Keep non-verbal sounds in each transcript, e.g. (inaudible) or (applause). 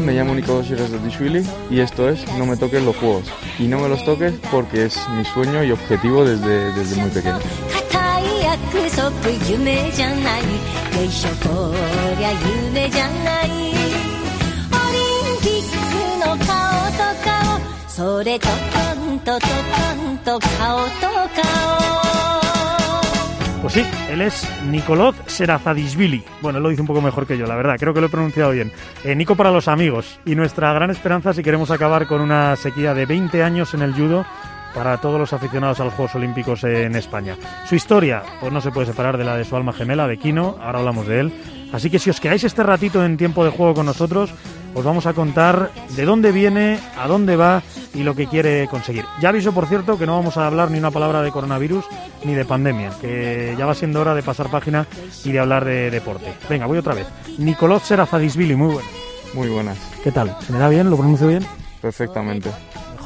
Me llamo Nicolás Shirazdishvili y esto es No me toques los juegos. Y no me los toques porque es mi sueño y objetivo desde, desde muy pequeño. Pues sí, él es Nicolás Serazadishvili. Bueno, él lo dice un poco mejor que yo, la verdad, creo que lo he pronunciado bien. Eh, Nico para los amigos. Y nuestra gran esperanza si queremos acabar con una sequía de 20 años en el judo para todos los aficionados a los Juegos Olímpicos en España. Su historia, pues no se puede separar de la de su alma gemela, de Kino, ahora hablamos de él. Así que si os quedáis este ratito en tiempo de juego con nosotros, os vamos a contar de dónde viene, a dónde va y lo que quiere conseguir. Ya aviso, por cierto, que no vamos a hablar ni una palabra de coronavirus ni de pandemia, que ya va siendo hora de pasar página y de hablar de deporte. Venga, voy otra vez. Nicolás Serazadisvili, muy bueno. Muy buenas, ¿Qué tal? ¿Se me da bien? ¿Lo pronuncio bien? perfectamente.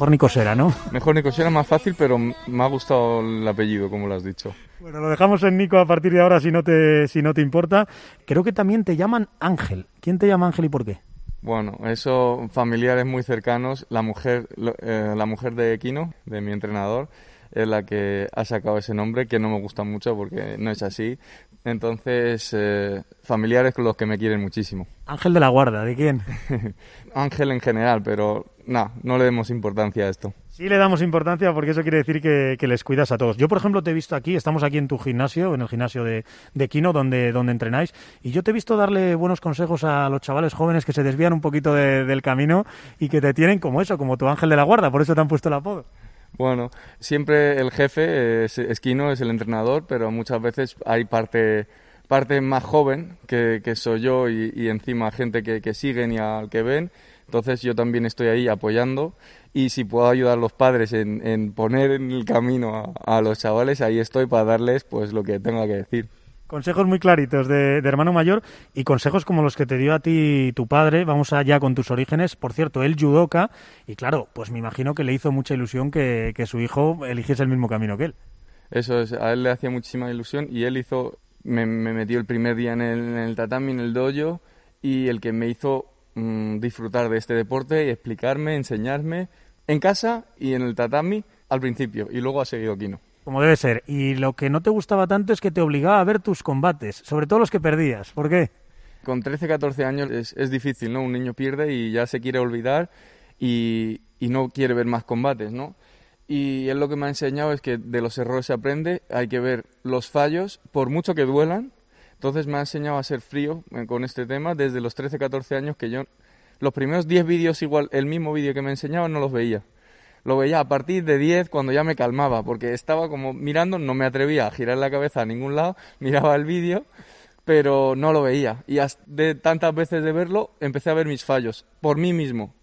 Mejor Nicosera, ¿no? (laughs) Mejor Nico, era más fácil, pero me ha gustado el apellido, como lo has dicho. Bueno, lo dejamos en Nico a partir de ahora si no te, si no te importa. Creo que también te llaman Ángel. ¿Quién te llama Ángel y por qué? Bueno, eso, familiares muy cercanos. La mujer, eh, la mujer de Kino, de mi entrenador, es la que ha sacado ese nombre, que no me gusta mucho porque no es así. Entonces, eh, familiares con los que me quieren muchísimo. Ángel de la Guarda, ¿de quién? (laughs) Ángel en general, pero no, no le demos importancia a esto. Sí le damos importancia porque eso quiere decir que, que les cuidas a todos. Yo, por ejemplo, te he visto aquí, estamos aquí en tu gimnasio, en el gimnasio de, de Kino, donde, donde entrenáis, y yo te he visto darle buenos consejos a los chavales jóvenes que se desvían un poquito de- del camino y que te tienen como eso, como tu ángel de la guarda, por eso te han puesto el apodo. Bueno, siempre el jefe es, es Kino, es el entrenador, pero muchas veces hay parte, parte más joven que, que soy yo y, y encima gente que, que siguen y al que ven. Entonces yo también estoy ahí apoyando y si puedo ayudar a los padres en, en poner en el camino a, a los chavales, ahí estoy para darles pues lo que tenga que decir. Consejos muy claritos de, de hermano mayor y consejos como los que te dio a ti tu padre. Vamos allá con tus orígenes. Por cierto, él judoka y claro, pues me imagino que le hizo mucha ilusión que, que su hijo eligiese el mismo camino que él. Eso es, a él le hacía muchísima ilusión y él hizo, me, me metió el primer día en el, en el tatami, en el dojo, y el que me hizo mm, disfrutar de este deporte y explicarme, enseñarme en casa y en el tatami al principio, y luego ha seguido Kino. Como debe ser. Y lo que no te gustaba tanto es que te obligaba a ver tus combates, sobre todo los que perdías. ¿Por qué? Con 13, 14 años es, es difícil, ¿no? Un niño pierde y ya se quiere olvidar y, y no quiere ver más combates, ¿no? Y él lo que me ha enseñado es que de los errores se aprende, hay que ver los fallos, por mucho que duelan. Entonces me ha enseñado a ser frío eh, con este tema desde los 13, 14 años que yo los primeros 10 vídeos igual, el mismo vídeo que me enseñaba no los veía. Lo veía a partir de 10 cuando ya me calmaba, porque estaba como mirando, no me atrevía a girar la cabeza a ningún lado, (laughs) miraba el vídeo, pero no lo veía. Y de tantas veces de verlo, empecé a ver mis fallos, por mí mismo.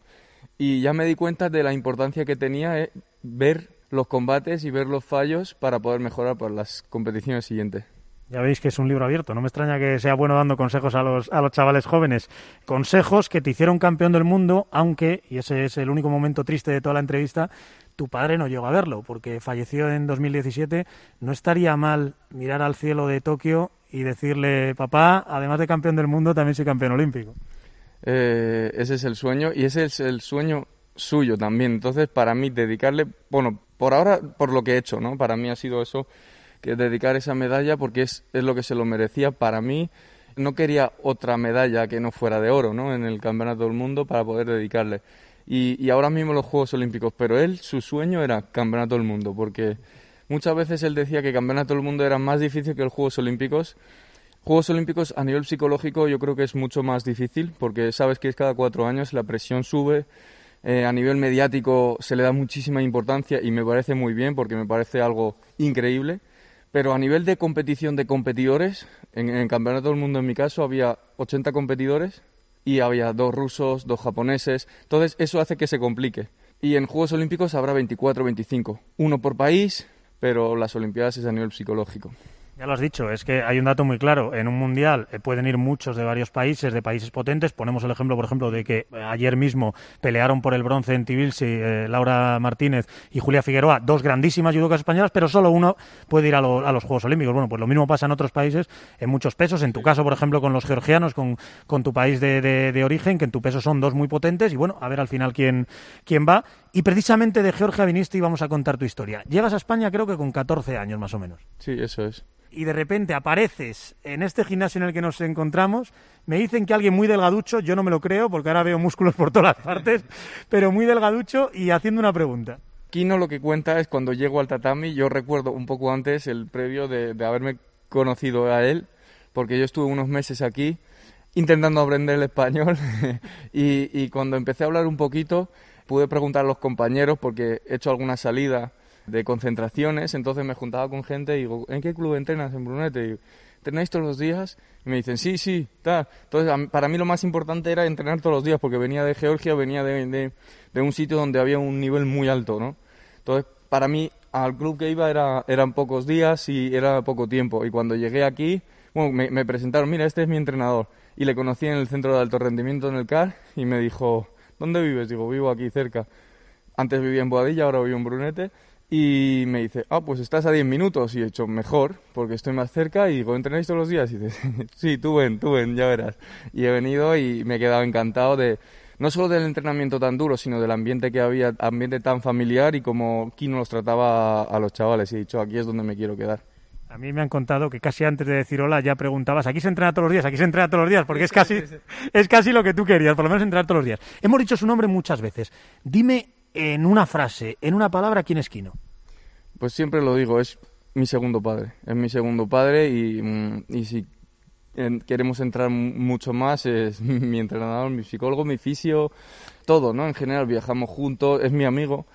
Y ya me di cuenta de la importancia que tenía eh, ver los combates y ver los fallos para poder mejorar para las competiciones siguientes. Ya veis que es un libro abierto. No me extraña que sea bueno dando consejos a los, a los chavales jóvenes. Consejos que te hicieron campeón del mundo, aunque, y ese es el único momento triste de toda la entrevista, tu padre no llegó a verlo, porque falleció en 2017. No estaría mal mirar al cielo de Tokio y decirle, papá, además de campeón del mundo, también soy campeón olímpico. Eh, ese es el sueño y ese es el sueño suyo también. Entonces, para mí, dedicarle, bueno, por ahora, por lo que he hecho, ¿no? Para mí ha sido eso, que dedicar esa medalla porque es, es lo que se lo merecía. Para mí, no quería otra medalla que no fuera de oro, ¿no? En el Campeonato del Mundo para poder dedicarle. Y, y ahora mismo los Juegos Olímpicos, pero él, su sueño era Campeonato del Mundo, porque muchas veces él decía que Campeonato del Mundo era más difícil que los Juegos Olímpicos. Juegos Olímpicos a nivel psicológico yo creo que es mucho más difícil porque sabes que es cada cuatro años, la presión sube, eh, a nivel mediático se le da muchísima importancia y me parece muy bien porque me parece algo increíble, pero a nivel de competición de competidores, en, el Campeonato del Mundo en mi caso había 80 competidores y había dos rusos, dos japoneses, entonces eso hace que se complique. Y en Juegos Olímpicos habrá 24 25, uno por país, pero las Olimpiadas es a nivel psicológico. Ya lo has dicho, es que hay un dato muy claro. En un mundial eh, pueden ir muchos de varios países, de países potentes. Ponemos el ejemplo, por ejemplo, de que eh, ayer mismo pelearon por el bronce en Tibilsi eh, Laura Martínez y Julia Figueroa, dos grandísimas judocas españolas, pero solo uno puede ir a, los Juegos Olímpicos. Bueno, pues lo mismo pasa en otros países, en muchos pesos. En tu caso, por ejemplo, con los georgianos, con, con tu país de, de, origen, que en tu peso son dos muy potentes. Y bueno, a ver al final quién, quién va. Y precisamente de Georgia viniste y vamos a contar tu historia. Llegas a España creo que con 14 años más o menos. Sí, eso es y de repente apareces en este gimnasio en el que nos encontramos, me dicen que alguien muy delgaducho, yo no me lo creo porque ahora veo músculos por todas (laughs) partes, pero muy delgaducho y haciendo una pregunta. Kino lo que cuenta es cuando llego al tatami, yo recuerdo un poco antes el previo de, haberme conocido a él, porque yo estuve unos meses aquí intentando aprender el español (laughs) y, y cuando empecé a hablar un poquito pude preguntar a los compañeros porque he hecho alguna salida de concentraciones, entonces me juntaba con gente y digo, ¿en qué club entrenas en Brunete? Y, ¿Entrenáis todos los días? Y me dicen, sí, sí, está. Entonces, para mí lo más importante era entrenar todos los días, porque venía de Georgia, venía de, de, un sitio donde había un nivel muy alto, ¿no? Entonces, para mí, al club que iba era, eran pocos días y era poco tiempo. Y cuando llegué aquí, bueno, me, me presentaron, mira, este es mi entrenador. Y le conocí en el centro de alto rendimiento en el CAR y me dijo, ¿dónde vives? Digo, vivo aquí cerca. Antes vivía en Boadilla, ahora vivo en Brunete. Y me dice, ah, pues estás a 10 minutos. Y he hecho, mejor, porque estoy más cerca. Y digo, ¿entrenáis todos los días? Y (laughs) sí, tú ven, tú ven, ya verás. Y he venido y me he quedado encantado de, no solo del entrenamiento tan duro, sino del ambiente que había, ambiente tan familiar y como Kino los trataba a, los chavales. Y he dicho, aquí es donde me quiero quedar. A mí me han contado que casi antes de decir hola ya preguntabas, ¿aquí se entrena todos los días? ¿Aquí se entrena todos los días? Porque es casi, es casi lo que tú querías, por lo menos entrenar todos los días. Hemos dicho su nombre muchas veces. Dime en una frase, en una palabra, ¿quién es Kino? Pues siempre lo digo, es mi segundo padre. Es mi segundo padre y, mm, y si queremos entrar mucho más, es (laughs) mi entrenador, mi psicólogo, mi fisio, todo, ¿no? En general viajamos juntos, es mi amigo.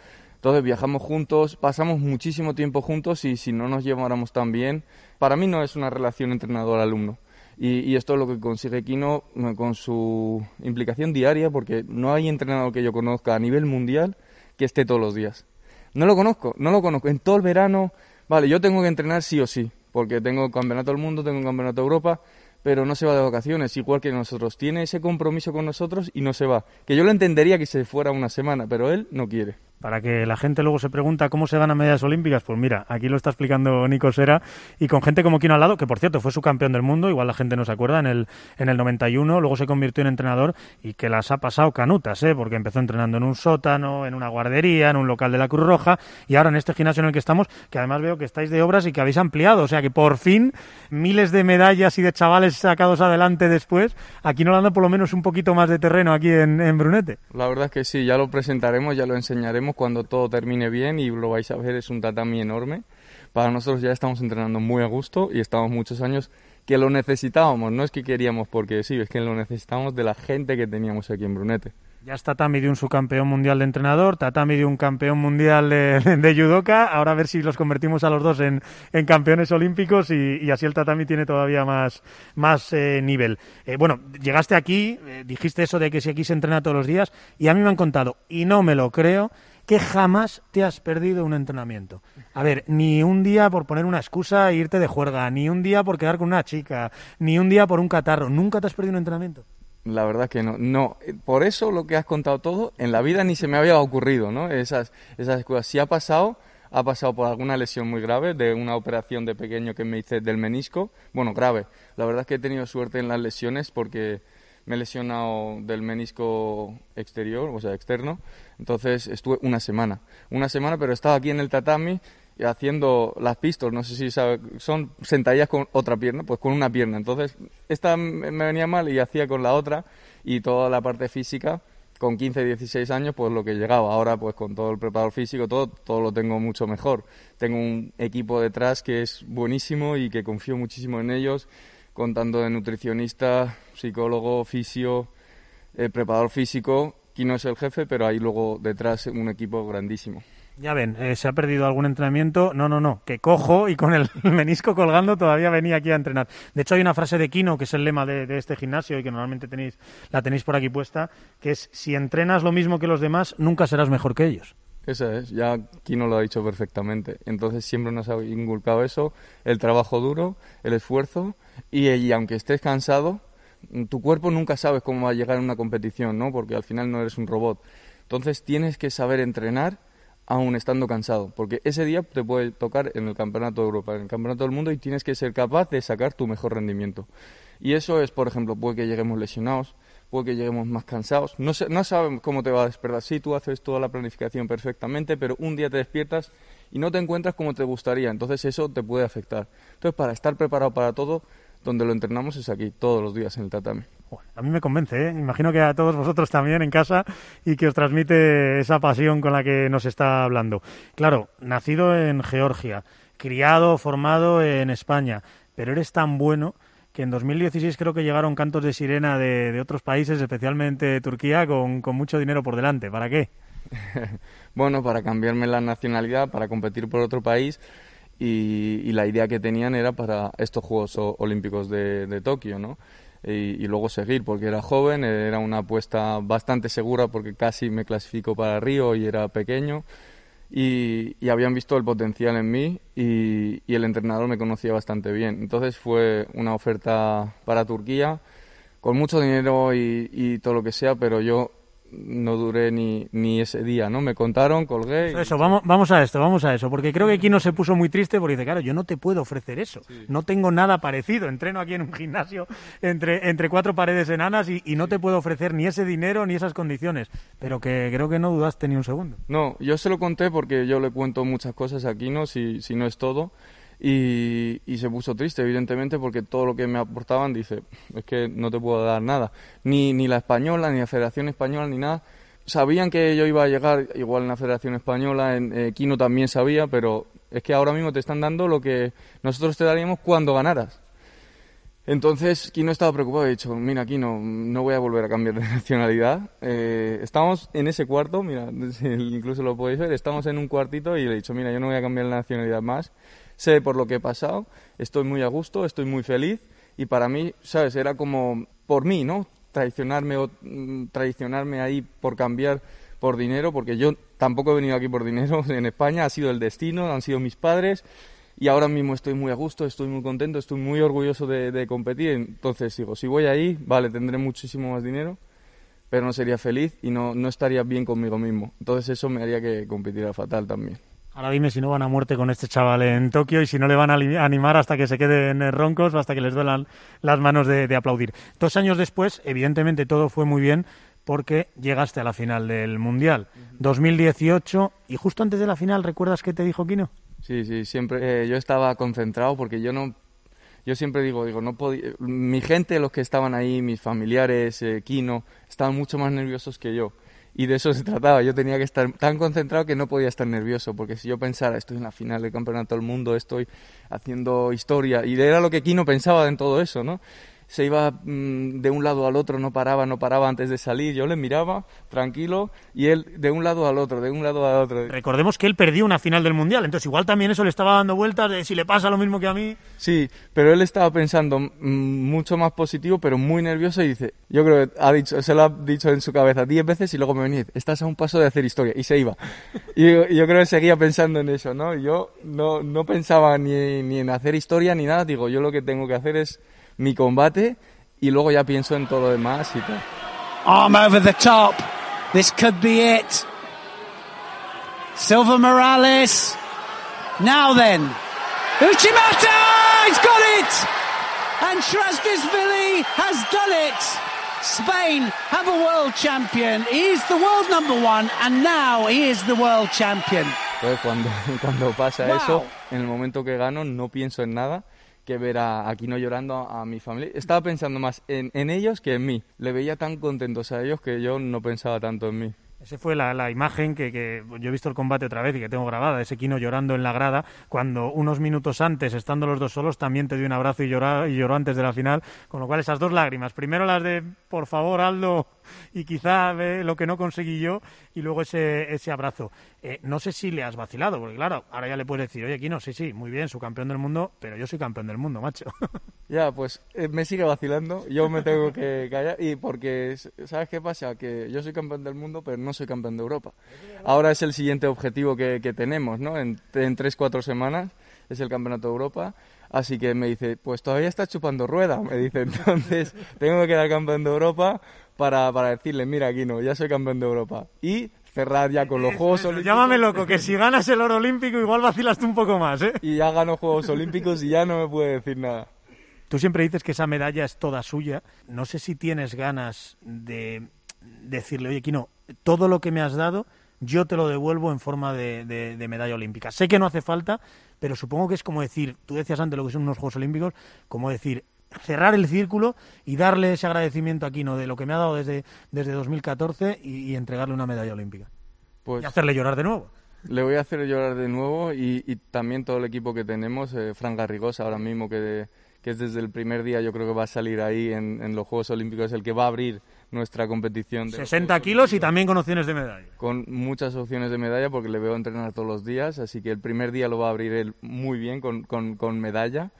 Entonces viajamos juntos, pasamos muchísimo tiempo juntos y si no nos lleváramos tan bien, para mí no es una relación entrenador-alumno. Y, esto es lo que consigue Kino eh, con su implicación diaria, porque no hay entrenador que yo conozca a nivel mundial que esté todos los días. No lo conozco, no lo conozco. En todo el verano, vale, yo tengo que entrenar sí o sí, porque tengo campeonato del mundo, tengo campeonato de Europa, pero no se va de vacaciones, igual que nosotros. Tiene ese compromiso con nosotros y no se va. Que yo lo entendería que se fuera una semana, pero él no quiere para que la gente luego se pregunta cómo se ganan medallas olímpicas, pues mira, aquí lo está explicando Nico Sera y con gente como Kino al lado, que por cierto fue su campeón del mundo, igual la gente no se acuerda, en el, en el 91, luego se convirtió en entrenador y que las ha pasado canutas, ¿eh? porque empezó entrenando en un sótano, en una guardería, en un local de la Cruz Roja y ahora en este gimnasio en el que estamos, que además veo que estáis de obras y que habéis ampliado, o sea que por fin miles de medallas y de chavales sacados adelante después, aquí no dando por lo menos un poquito más de terreno aquí en, en Brunete. La verdad es que sí, ya lo presentaremos, ya lo enseñaremos cuando todo termine bien y lo vais a ver, es un tatami enorme. Para nosotros ya estamos entrenando muy a gusto y estamos muchos años que lo necesitábamos, no es que queríamos porque sí, es que lo necesitamos de la gente que teníamos aquí en Brunete. Ya es Tatami de un subcampeón mundial de entrenador, Tatami de un campeón mundial de, (laughs) de judoka. Ahora a ver si los convertimos a los dos en, en campeones olímpicos y, así el Tatami tiene todavía más, más eh, nivel. Eh, bueno, llegaste aquí, eh, dijiste eso de que si aquí se entrena todos los días y a mí me han contado, y no me lo creo, que jamás te has perdido un entrenamiento. A ver, ni un día por poner una excusa e irte de juerga, ni un día por quedar con una chica, ni un día por un catarro. ¿Nunca te has perdido un entrenamiento? La verdad que no. No, por eso lo que has contado todo, en la vida ni se me había ocurrido, ¿no? Esas, esas cosas. Si ha pasado, ha pasado por alguna lesión muy grave, de una operación de pequeño que me hice del menisco. Bueno, grave. La verdad es que he tenido suerte en las lesiones porque me he lesionado del menisco exterior, o sea, externo. Entonces estuve una semana. Una semana, pero estaba aquí en el tatami haciendo las pistols, no sé si son sentadillas con otra pierna, pues con una pierna. Entonces, esta me venía mal y hacía con la otra y toda la parte física con 15, 16 años, pues lo que llegaba. Ahora, pues con todo el preparador físico, todo, todo lo tengo mucho mejor. Tengo un equipo detrás que es buenísimo y que confío muchísimo en ellos contando de nutricionista, psicólogo, fisio, eh, preparador físico. no es el jefe, pero hay luego detrás un equipo grandísimo. Ya ven, eh, se ha perdido algún entrenamiento. No, no, no, que cojo y con el (laughs) menisco colgando todavía venía aquí a entrenar. De hecho, hay una frase de Kino, que es el lema de, de, este gimnasio y que normalmente tenéis, la tenéis por aquí puesta, que es, si entrenas lo mismo que los demás, nunca serás mejor que ellos. Esa es, ya Kino lo ha dicho perfectamente. Entonces siempre nos ha inculcado eso, el trabajo duro, el esfuerzo y, aunque estés cansado, tu cuerpo nunca sabes cómo va a llegar en una competición, ¿no? Porque al final no eres un robot. Entonces tienes que saber entrenar aún estando cansado, porque ese día te puede tocar en el Campeonato de Europa, en el Campeonato del Mundo y tienes que ser capaz de sacar tu mejor rendimiento. Y eso es, por ejemplo, puede que lleguemos lesionados, puede que lleguemos más cansados, no, no sabemos cómo te va a despertar. Sí, tú haces toda la planificación perfectamente, pero un día te despiertas y no te encuentras como te gustaría, entonces eso te puede afectar. Entonces, para estar preparado para todo, donde lo entrenamos es aquí, todos los días en el tatami. A mí me convence, ¿eh? imagino que a todos vosotros también en casa y que os transmite esa pasión con la que nos está hablando. Claro, nacido en Georgia, criado, formado en España, pero eres tan bueno que en 2016 creo que llegaron cantos de sirena de, otros países, especialmente Turquía, con, mucho dinero por delante. ¿Para qué? (laughs) bueno, para cambiarme la nacionalidad, para competir por otro país y, la idea que tenían era para estos Juegos Olímpicos de, de Tokio, ¿no? y, luego seguir, porque era joven, era una apuesta bastante segura porque casi me clasifico para Río y era pequeño. Y, habían visto el potencial en mí y, y, el entrenador me conocía bastante bien. Entonces fue una oferta para Turquía con mucho dinero y, todo lo que sea, pero yo no duré ni, ni ese día, ¿no? Me contaron, colgué. Eso, vamos, vamos a esto, vamos a eso, porque creo que aquí no se puso muy triste porque dice, claro, yo no te puedo ofrecer eso, no tengo nada parecido, entreno aquí en un gimnasio entre, entre cuatro paredes enanas y, y, no te puedo ofrecer ni ese dinero ni esas condiciones, pero que creo que no dudaste ni un segundo. No, yo se lo conté porque yo le cuento muchas cosas aquí, ¿no? Si, si no es todo. Y, se puso triste, evidentemente, porque todo lo que me aportaban dice, es que no te puedo dar nada, ni, ni la española, ni la Federación Española, ni nada. Sabían que yo iba a llegar igual en la Federación Española, en eh, Kino también sabía, pero es que ahora mismo te están dando lo que nosotros te daríamos cuando ganaras. Entonces, Kino estaba preocupado, he dicho, mira, Kino, no voy a volver a cambiar de (laughs) nacionalidad. Eh, estamos en ese cuarto, mira, (laughs) incluso lo podéis ver, estamos en un cuartito y le he dicho, mira, yo no voy a cambiar la nacionalidad más sé por lo que he pasado, estoy muy a gusto, estoy muy feliz y para mí, ¿sabes? Era como por mí, ¿no? Traicionarme, o, mm, traicionarme ahí por cambiar por dinero, porque yo tampoco he venido aquí por dinero (laughs) en España, ha sido el destino, han sido mis padres y ahora mismo estoy muy a gusto, estoy muy contento, estoy muy orgulloso de, de competir. Entonces digo, si voy ahí, vale, tendré muchísimo más dinero, pero no sería feliz y no, no estaría bien conmigo mismo. Entonces eso me haría que competiera fatal también. Ahora dime si no van a muerte con este chaval en Tokio y si no le van a animar hasta que se queden roncos o hasta que les duelan las manos de, aplaudir. Dos años después, evidentemente todo fue muy bien porque llegaste a la final del Mundial. 2018 y justo antes de la final, ¿recuerdas qué te dijo Kino? Sí, sí, siempre eh, yo estaba concentrado porque yo no yo siempre digo, digo, no podía, mi gente, los que estaban ahí, mis familiares, eh, Kino, estaban mucho más nerviosos que yo y de eso se trataba. Yo tenía que estar tan concentrado que no podía estar nervioso, porque si yo pensara, estoy en la final del Campeonato del Mundo, estoy haciendo historia, y era lo que Kino pensaba en todo eso, ¿no? Se iba mm, de un lado al otro, no paraba, no paraba antes de salir. Yo le miraba tranquilo y él de un lado al otro, de un lado al otro. Recordemos que él perdió una final del Mundial, entonces igual también eso le estaba dando vueltas de si le pasa lo mismo que a mí. Sí, pero él estaba pensando mm, mucho más positivo, pero muy nervioso y dice, yo creo que ha dicho, se lo ha dicho en su cabeza diez veces y luego me venía, estás a un paso de hacer historia y se iba. (laughs) y yo, creo que seguía pensando en eso, ¿no? Yo no, no pensaba ni, ni en hacer historia ni nada, digo, yo lo que tengo que hacer es mi combate y luego ya pienso en todo lo demás y tal. Arm over the top. This could be it. Silva Morales. Now then. Uchimata! He's got it! And Shrasdisvili has done it! Spain have a world champion. He's the world number one and now he is the world champion. cuando, (laughs) cuando pasa eso, en el momento que gano no pienso en nada que ver a Aquino llorando a, mi familia. Estaba pensando más en, ellos que en mí. Le veía tan contentos a ellos que yo no pensaba tanto en mí. Esa fue la, la imagen que, que, yo he visto el combate otra vez y que tengo grabada, ese Kino llorando en la grada, cuando unos minutos antes, estando los dos solos, también te dio un abrazo y, y lloró antes de la final, con lo cual esas dos lágrimas, primero las de, por favor, Aldo, y quizá ve lo que no conseguí yo y luego ese, ese abrazo. Eh, no sé si le has vacilado, porque claro, ahora ya le puedes decir, oye, Kino, sí, sí, muy bien, su campeón del mundo, pero yo soy campeón del mundo, macho. (laughs) Ya, pues eh, me sigue vacilando, yo me tengo que callar y porque, ¿sabes qué pasa? Que yo soy campeón del mundo, pero no soy campeón de Europa. Ahora es el siguiente objetivo que, que tenemos, ¿no? En, en tres, cuatro semanas es el campeonato de Europa Así que me dice, pues todavía está chupando rueda. Me dice, (laughs) entonces tengo que quedar campeón de Europa para, para decirle, mira, Aquino, ya soy campeón de Europa. Y cerrar ya con los (laughs) Juegos Olímpicos. Llámame loco, que si ganas el oro olímpico igual vacilas tú un poco más, ¿eh? Y ya gano Juegos Olímpicos y ya no me puede decir nada. Tú siempre dices que esa medalla es toda suya. No sé si tienes ganas de decirle, oye, Kino, todo lo que me has dado, yo te lo devuelvo en forma de, de medalla olímpica. Sé que no hace falta, pero supongo que es como decir, tú decías antes lo que son unos Juegos Olímpicos, como decir, cerrar el círculo y darle ese agradecimiento a Kino de lo que me ha dado desde, desde 2014 y, entregarle una medalla olímpica. Pues y hacerle llorar de nuevo. Le voy a hacer llorar de nuevo y, también todo el equipo que tenemos, eh, Fran Garrigosa ahora mismo que, que es desde el primer día yo creo que va a salir ahí en, en los Juegos Olímpicos, el que va a abrir nuestra competición. De 60 kilos y también con opciones de medalla. Con muchas opciones de medalla porque le veo entrenar todos los días, así que el primer día lo va a abrir él muy bien con, con, medalla.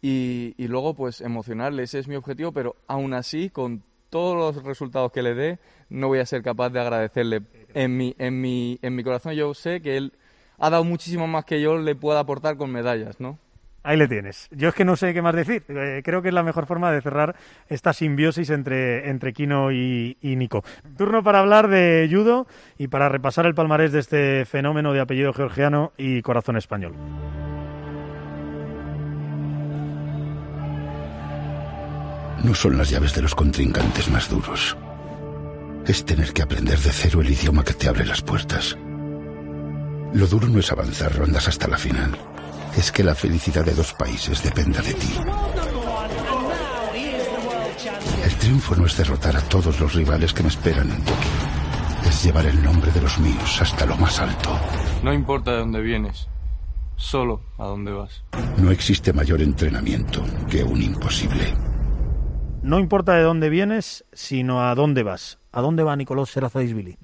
Y, y, luego pues emocionarle, ese es mi objetivo, pero aún así con todos los resultados que le dé no voy a ser capaz de agradecerle. En mi, en mi, en mi corazón yo sé que él ha dado muchísimo más que yo le pueda aportar con medallas, ¿no? Ahí le tienes. Yo es que no sé qué más decir. Eh, creo que es la mejor forma de cerrar esta simbiosis entre, entre Kino y, Nico. Turno para hablar de judo y para repasar el palmarés de este fenómeno de apellido georgiano y corazón español. No son las llaves de los contrincantes más duros. Es tener que aprender de cero el idioma que te abre las puertas. Lo duro no es avanzar rondas hasta la final es que la felicidad de dos países dependa de ti. El triunfo no es derrotar a todos los rivales que me esperan en Tokio. Es llevar el nombre de los míos hasta lo más alto. No importa de dónde vienes, solo a dónde vas. No existe mayor entrenamiento que un imposible. No importa de dónde vienes, sino a dónde vas. ¿A dónde va Nicolás Billy?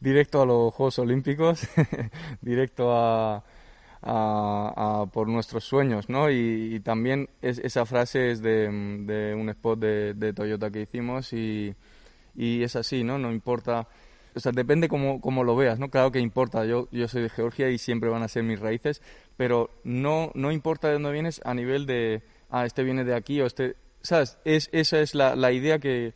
Directo a los Juegos Olímpicos, (laughs) directo a, a, por nuestros sueños, ¿no? Y, también esa frase es de, un spot de, Toyota que hicimos y, es así, ¿no? No importa, o sea, depende cómo, cómo, lo veas, ¿no? Claro que importa, yo, yo soy de Georgia y siempre van a ser mis raíces, pero no, no importa de dónde vienes a nivel de, ah, este viene de aquí o este, ¿sabes? Es, esa es la, idea que,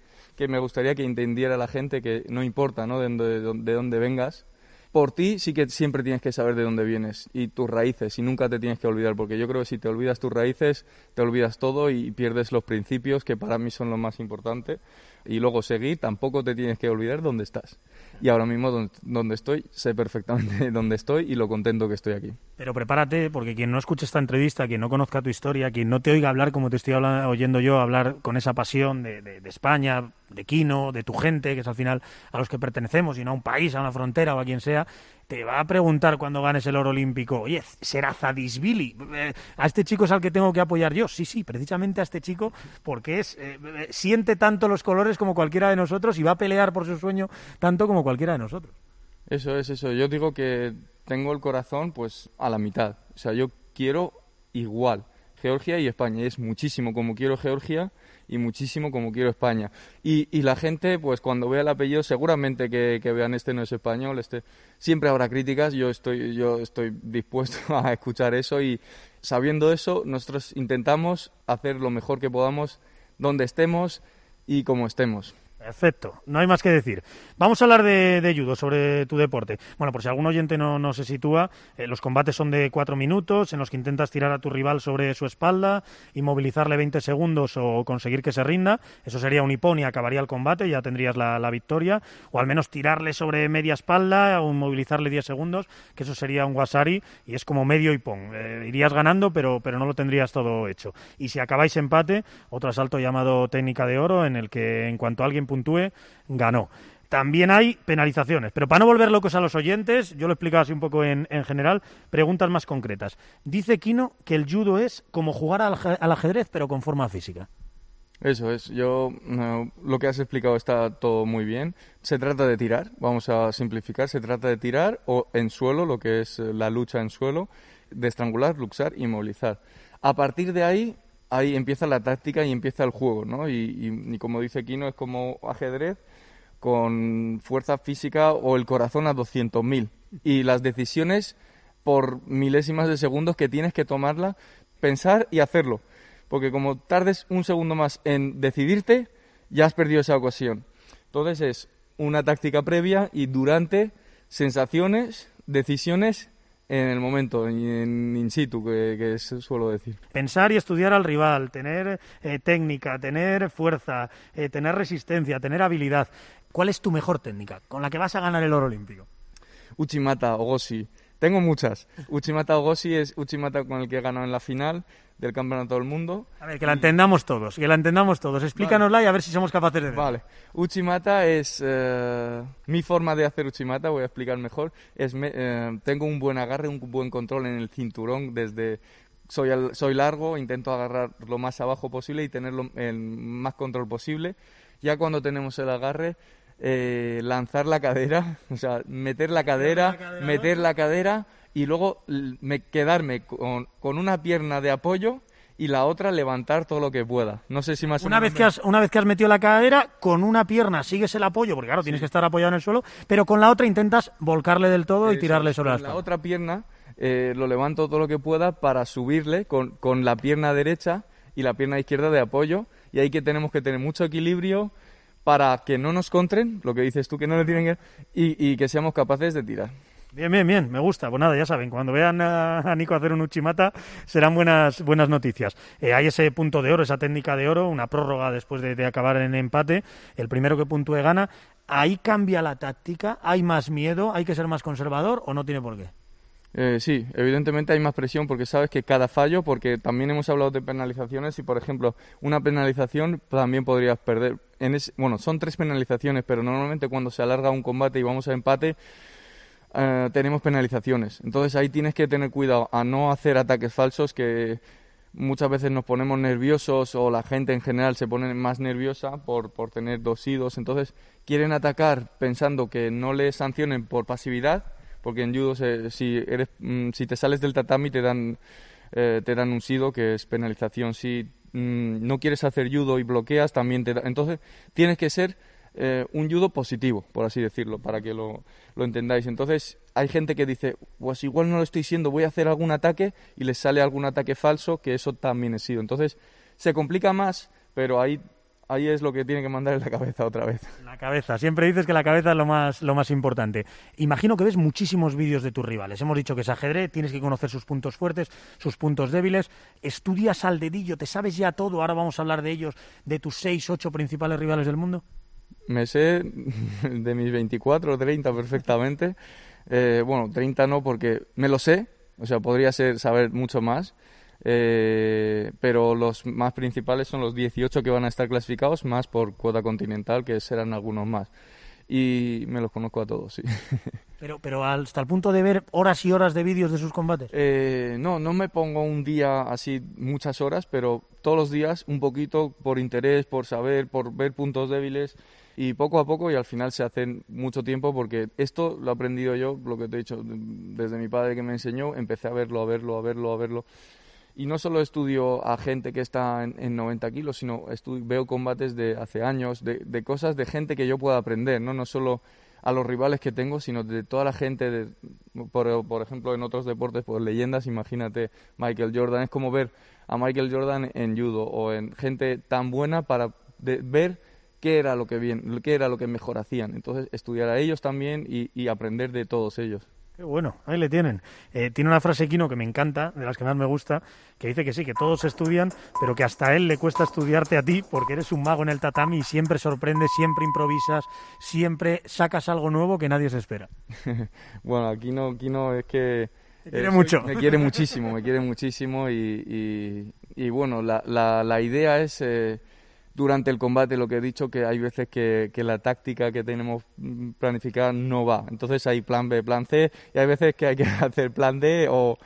me gustaría que entendiera la gente, que no importa, ¿no? De, de, de dónde vengas, por ti sí que siempre tienes que saber de dónde vienes y tus raíces y nunca te tienes que olvidar porque yo creo que si te olvidas tus raíces te olvidas todo y pierdes los principios que para mí son lo más importante y luego seguir tampoco te tienes que olvidar dónde estás y ahora mismo donde, estoy, sé perfectamente (laughs) dónde estoy y lo contento que estoy aquí. Pero prepárate, porque quien no escuche esta entrevista, quien no conozca tu historia, quien no te oiga hablar como te estoy oyendo yo, hablar con esa pasión de, de, España, de Quino, de tu gente, que es al final a los que pertenecemos, y no a un país, a una frontera o a quien sea, te va a preguntar cuando ganes el oro olímpico, oye, será Zadisvili, eh, a este chico es al que tengo que apoyar yo. Sí, sí, precisamente a este chico, porque es eh, eh, siente tanto los colores como cualquiera de nosotros y va a pelear por su sueño tanto como cualquiera de nosotros. Eso es eso. Yo digo que tengo el corazón pues a la mitad. O sea, yo quiero igual Georgia y España. es muchísimo como quiero Georgia y muchísimo como quiero España. Y, y la gente, pues cuando vea el apellido, seguramente que, vean este no es español, este siempre habrá críticas, yo estoy, yo estoy dispuesto (laughs) a escuchar eso y sabiendo eso, nosotros intentamos hacer lo mejor que podamos donde estemos y como estemos. Perfecto, no hay más que decir. Vamos a hablar de, judo, sobre tu deporte. Bueno, por si algún oyente no, se sitúa, eh, los combates son de cuatro minutos en los que intentas tirar a tu rival sobre su espalda, inmovilizarle 20 segundos o conseguir que se rinda. Eso sería un hipón y acabaría el combate, ya tendrías la, victoria. O al menos tirarle sobre media espalda o inmovilizarle 10 segundos, que eso sería un wasari y es como medio hipón. Eh, irías ganando, pero, pero no lo tendrías todo hecho. Y si acabáis empate, otro asalto llamado técnica de oro, en el que en cuanto alguien puntúe, ganó. También hay penalizaciones, pero para no volver locos a los oyentes, yo lo he explicado así un poco en, general, preguntas más concretas. Dice Kino que el judo es como jugar al, ajedrez, pero con forma física. Eso es, yo lo que has explicado está todo muy bien. Se trata de tirar, vamos a simplificar, se trata de tirar o en suelo, lo que es eh, la lucha en suelo, de estrangular, luxar y movilizar. A partir de ahí, ahí empieza la táctica y empieza el juego, ¿no? Y, como dice Kino, es como ajedrez con fuerza física o el corazón a 200.000 y las decisiones por milésimas de segundos que tienes que tomarla, pensar y hacerlo. Porque como tardes un segundo más en decidirte, ya has perdido esa ocasión. Entonces es una táctica previa y durante sensaciones, decisiones en el momento en in situ, que, suelo decir. Pensar y estudiar al rival, tener eh, técnica, tener fuerza, eh, tener resistencia, tener habilidad. ¿Cuál es tu mejor técnica con la que vas a ganar el oro olímpico? Uchimata, Ogoshi. Tengo muchas. Uchimata Ogoshi es Uchimata con el que ganado en la final del Campeonato del Mundo. A ver, que la entendamos todos, que la entendamos todos. Explícanosla y a ver si somos capaces de... Vale. Uchimata es eh, mi forma de hacer Uchimata, voy a explicar mejor. Es me- eh, tengo un buen agarre, un buen control en el cinturón desde soy al- soy largo, intento agarrar lo más abajo posible y tener el más control posible. Ya cuando tenemos el agarre, eh, lanzar la cadera, (laughs) o sea, meter la cadera, la cadera meter la cadera y luego me, quedarme con, con una pierna de apoyo y la otra levantar todo lo que pueda. No sé si más Una vez, que has, una vez que has metido la cadera, con una pierna sigues el apoyo, porque claro, tienes que estar apoyado en el suelo, pero con la otra intentas volcarle del todo y tirarle sobre la con la espalda. otra pierna eh, lo levanto todo lo que pueda para subirle con, con la pierna derecha y la pierna izquierda de apoyo. Y ahí que tenemos que tener mucho equilibrio para que no nos contren, lo que dices tú, que no le tienen que... Y, y que seamos capaces de tirar. Bien, bien, bien, me gusta. Pues nada, ya saben, cuando vean a, Nico hacer un Uchimata serán buenas, buenas noticias. Eh, hay ese punto de oro, esa técnica de oro, una prórroga después de, de acabar en empate. El primero que puntúe gana. Ahí cambia la táctica, hay más miedo, hay que ser más conservador o no tiene por qué. Eh, sí, evidentemente hay más presión porque sabes que cada fallo, porque también hemos hablado de penalizaciones y, por ejemplo, una penalización también podrías perder. En ese- bueno, son tres penalizaciones, pero normalmente cuando se alarga un combate y vamos a empate, eh, tenemos penalizaciones. Entonces ahí tienes que tener cuidado a no hacer ataques falsos que muchas veces nos ponemos nerviosos o la gente en general se pone más nerviosa por, por tener dos y dos. Entonces quieren atacar pensando que no le sancionen por pasividad, porque en judo se- si, eres, mm, si te sales del tatami te dan, eh, te dan un sido que es penalización. Si mm, no quieres hacer judo y bloqueas también te da... Entonces tienes que ser eh, un judo positivo, por así decirlo, para que lo, lo entendáis. Entonces, hay gente que dice, pues igual no lo estoy siendo, voy a hacer algún ataque y les sale algún ataque falso, que eso también es sido. Entonces, se complica más, pero ahí, ahí es lo que tiene que mandar en la cabeza otra vez. La cabeza. Siempre dices que la cabeza es lo más, lo más importante. Imagino que ves muchísimos vídeos de tus rivales. Hemos dicho que es ajedrez, tienes que conocer sus puntos fuertes, sus puntos débiles. Estudias al dedillo, te sabes ya todo. Ahora vamos a hablar de ellos, de tus seis, ocho principales rivales del mundo. Me sé (laughs) de mis 24 o 30 perfectamente. Eh, bueno, 30 no porque me lo sé, o sea, podría ser saber mucho más. Eh, pero los más principales son los 18 que van a estar clasificados, más por cuota continental, que serán algunos más. Y me los conozco a todos, sí. (laughs) Pero, pero hasta el punto de ver horas y horas de vídeos de sus combates. Eh, no, no me pongo un día así muchas horas, pero todos los días un poquito por interés, por saber, por ver puntos débiles y poco a poco y al final se hacen mucho tiempo porque esto lo he aprendido yo, lo que te he dicho, desde mi padre que me enseñó, empecé a verlo, a verlo, a verlo, a verlo. Y no solo estudio a gente que está en, en 90 kilos, sino estu- veo combates de hace años, de, de cosas de gente que yo pueda aprender, ¿no? No solo a los rivales que tengo, sino de toda la gente, de, por, por ejemplo, en otros deportes, pues leyendas, imagínate Michael Jordan, es como ver a Michael Jordan en judo o en gente tan buena para de- ver qué era lo que bien, qué era lo que mejor hacían. Entonces, estudiar a ellos también y, y aprender de todos ellos. Qué bueno, ahí le tienen. Eh, tiene una frase Kino que me encanta, de las que más me gusta, que dice que sí, que todos estudian, pero que hasta a él le cuesta estudiarte a ti porque eres un mago en el tatami y siempre sorprendes, siempre improvisas, siempre sacas algo nuevo que nadie se espera. (laughs) bueno, aquí no, aquí no es que... Te quiere soy- mucho. Me quiere muchísimo, me quiere muchísimo y, y- y bueno, la, la, la idea es eh, durante el combate lo que he dicho, que hay veces que, que la táctica que tenemos mm, planificada no va. Entonces hay plan B, plan C y hay veces que hay que (laughs) hacer plan D o,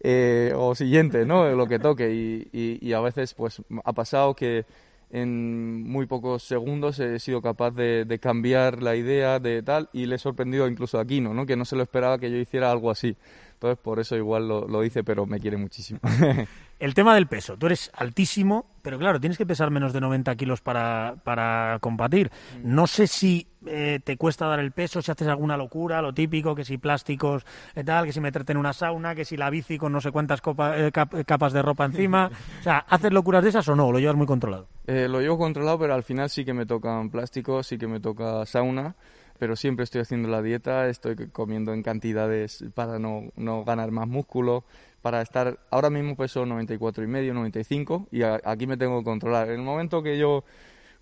eh, o siguiente, ¿no? Lo que toque y, a veces pues ha pasado que en muy pocos segundos he sido capaz de, cambiar la idea de tal y le he sorprendido incluso a Aquino, ¿no? que no se lo esperaba que yo hiciera algo así. Entonces, por eso igual lo, lo hice, pero me quiere muchísimo. (laughs) El tema del peso. Tú eres altísimo, pero claro, tienes que pesar menos de 90 kilos para, para combatir. No sé si eh, te cuesta dar el peso, si haces alguna locura, lo típico, que si plásticos, eh, tal, que si meterte en una sauna, que si la bici con no sé cuántas copa, eh, cap, capas de ropa encima. (laughs) O sea, ¿haces locuras de esas o no? ¿O lo llevas muy controlado? Eh, lo llevo controlado, pero al final sí que me tocan plásticos, sí que me toca sauna pero siempre estoy haciendo la dieta, estoy comiendo en cantidades para no, no ganar más músculo, para estar, ahora mismo peso 94 y medio, 95 y a, aquí me tengo que controlar. En el momento que yo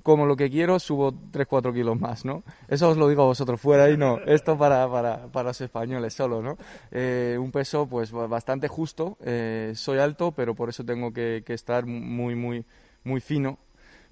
como lo que quiero, subo 3-4 kilos más, ¿no? Eso os lo digo a vosotros fuera y no, esto para, para, para los españoles solo, ¿no? Eh, un peso pues bastante justo, eh, soy alto, pero por eso tengo que, que estar muy, muy, muy fino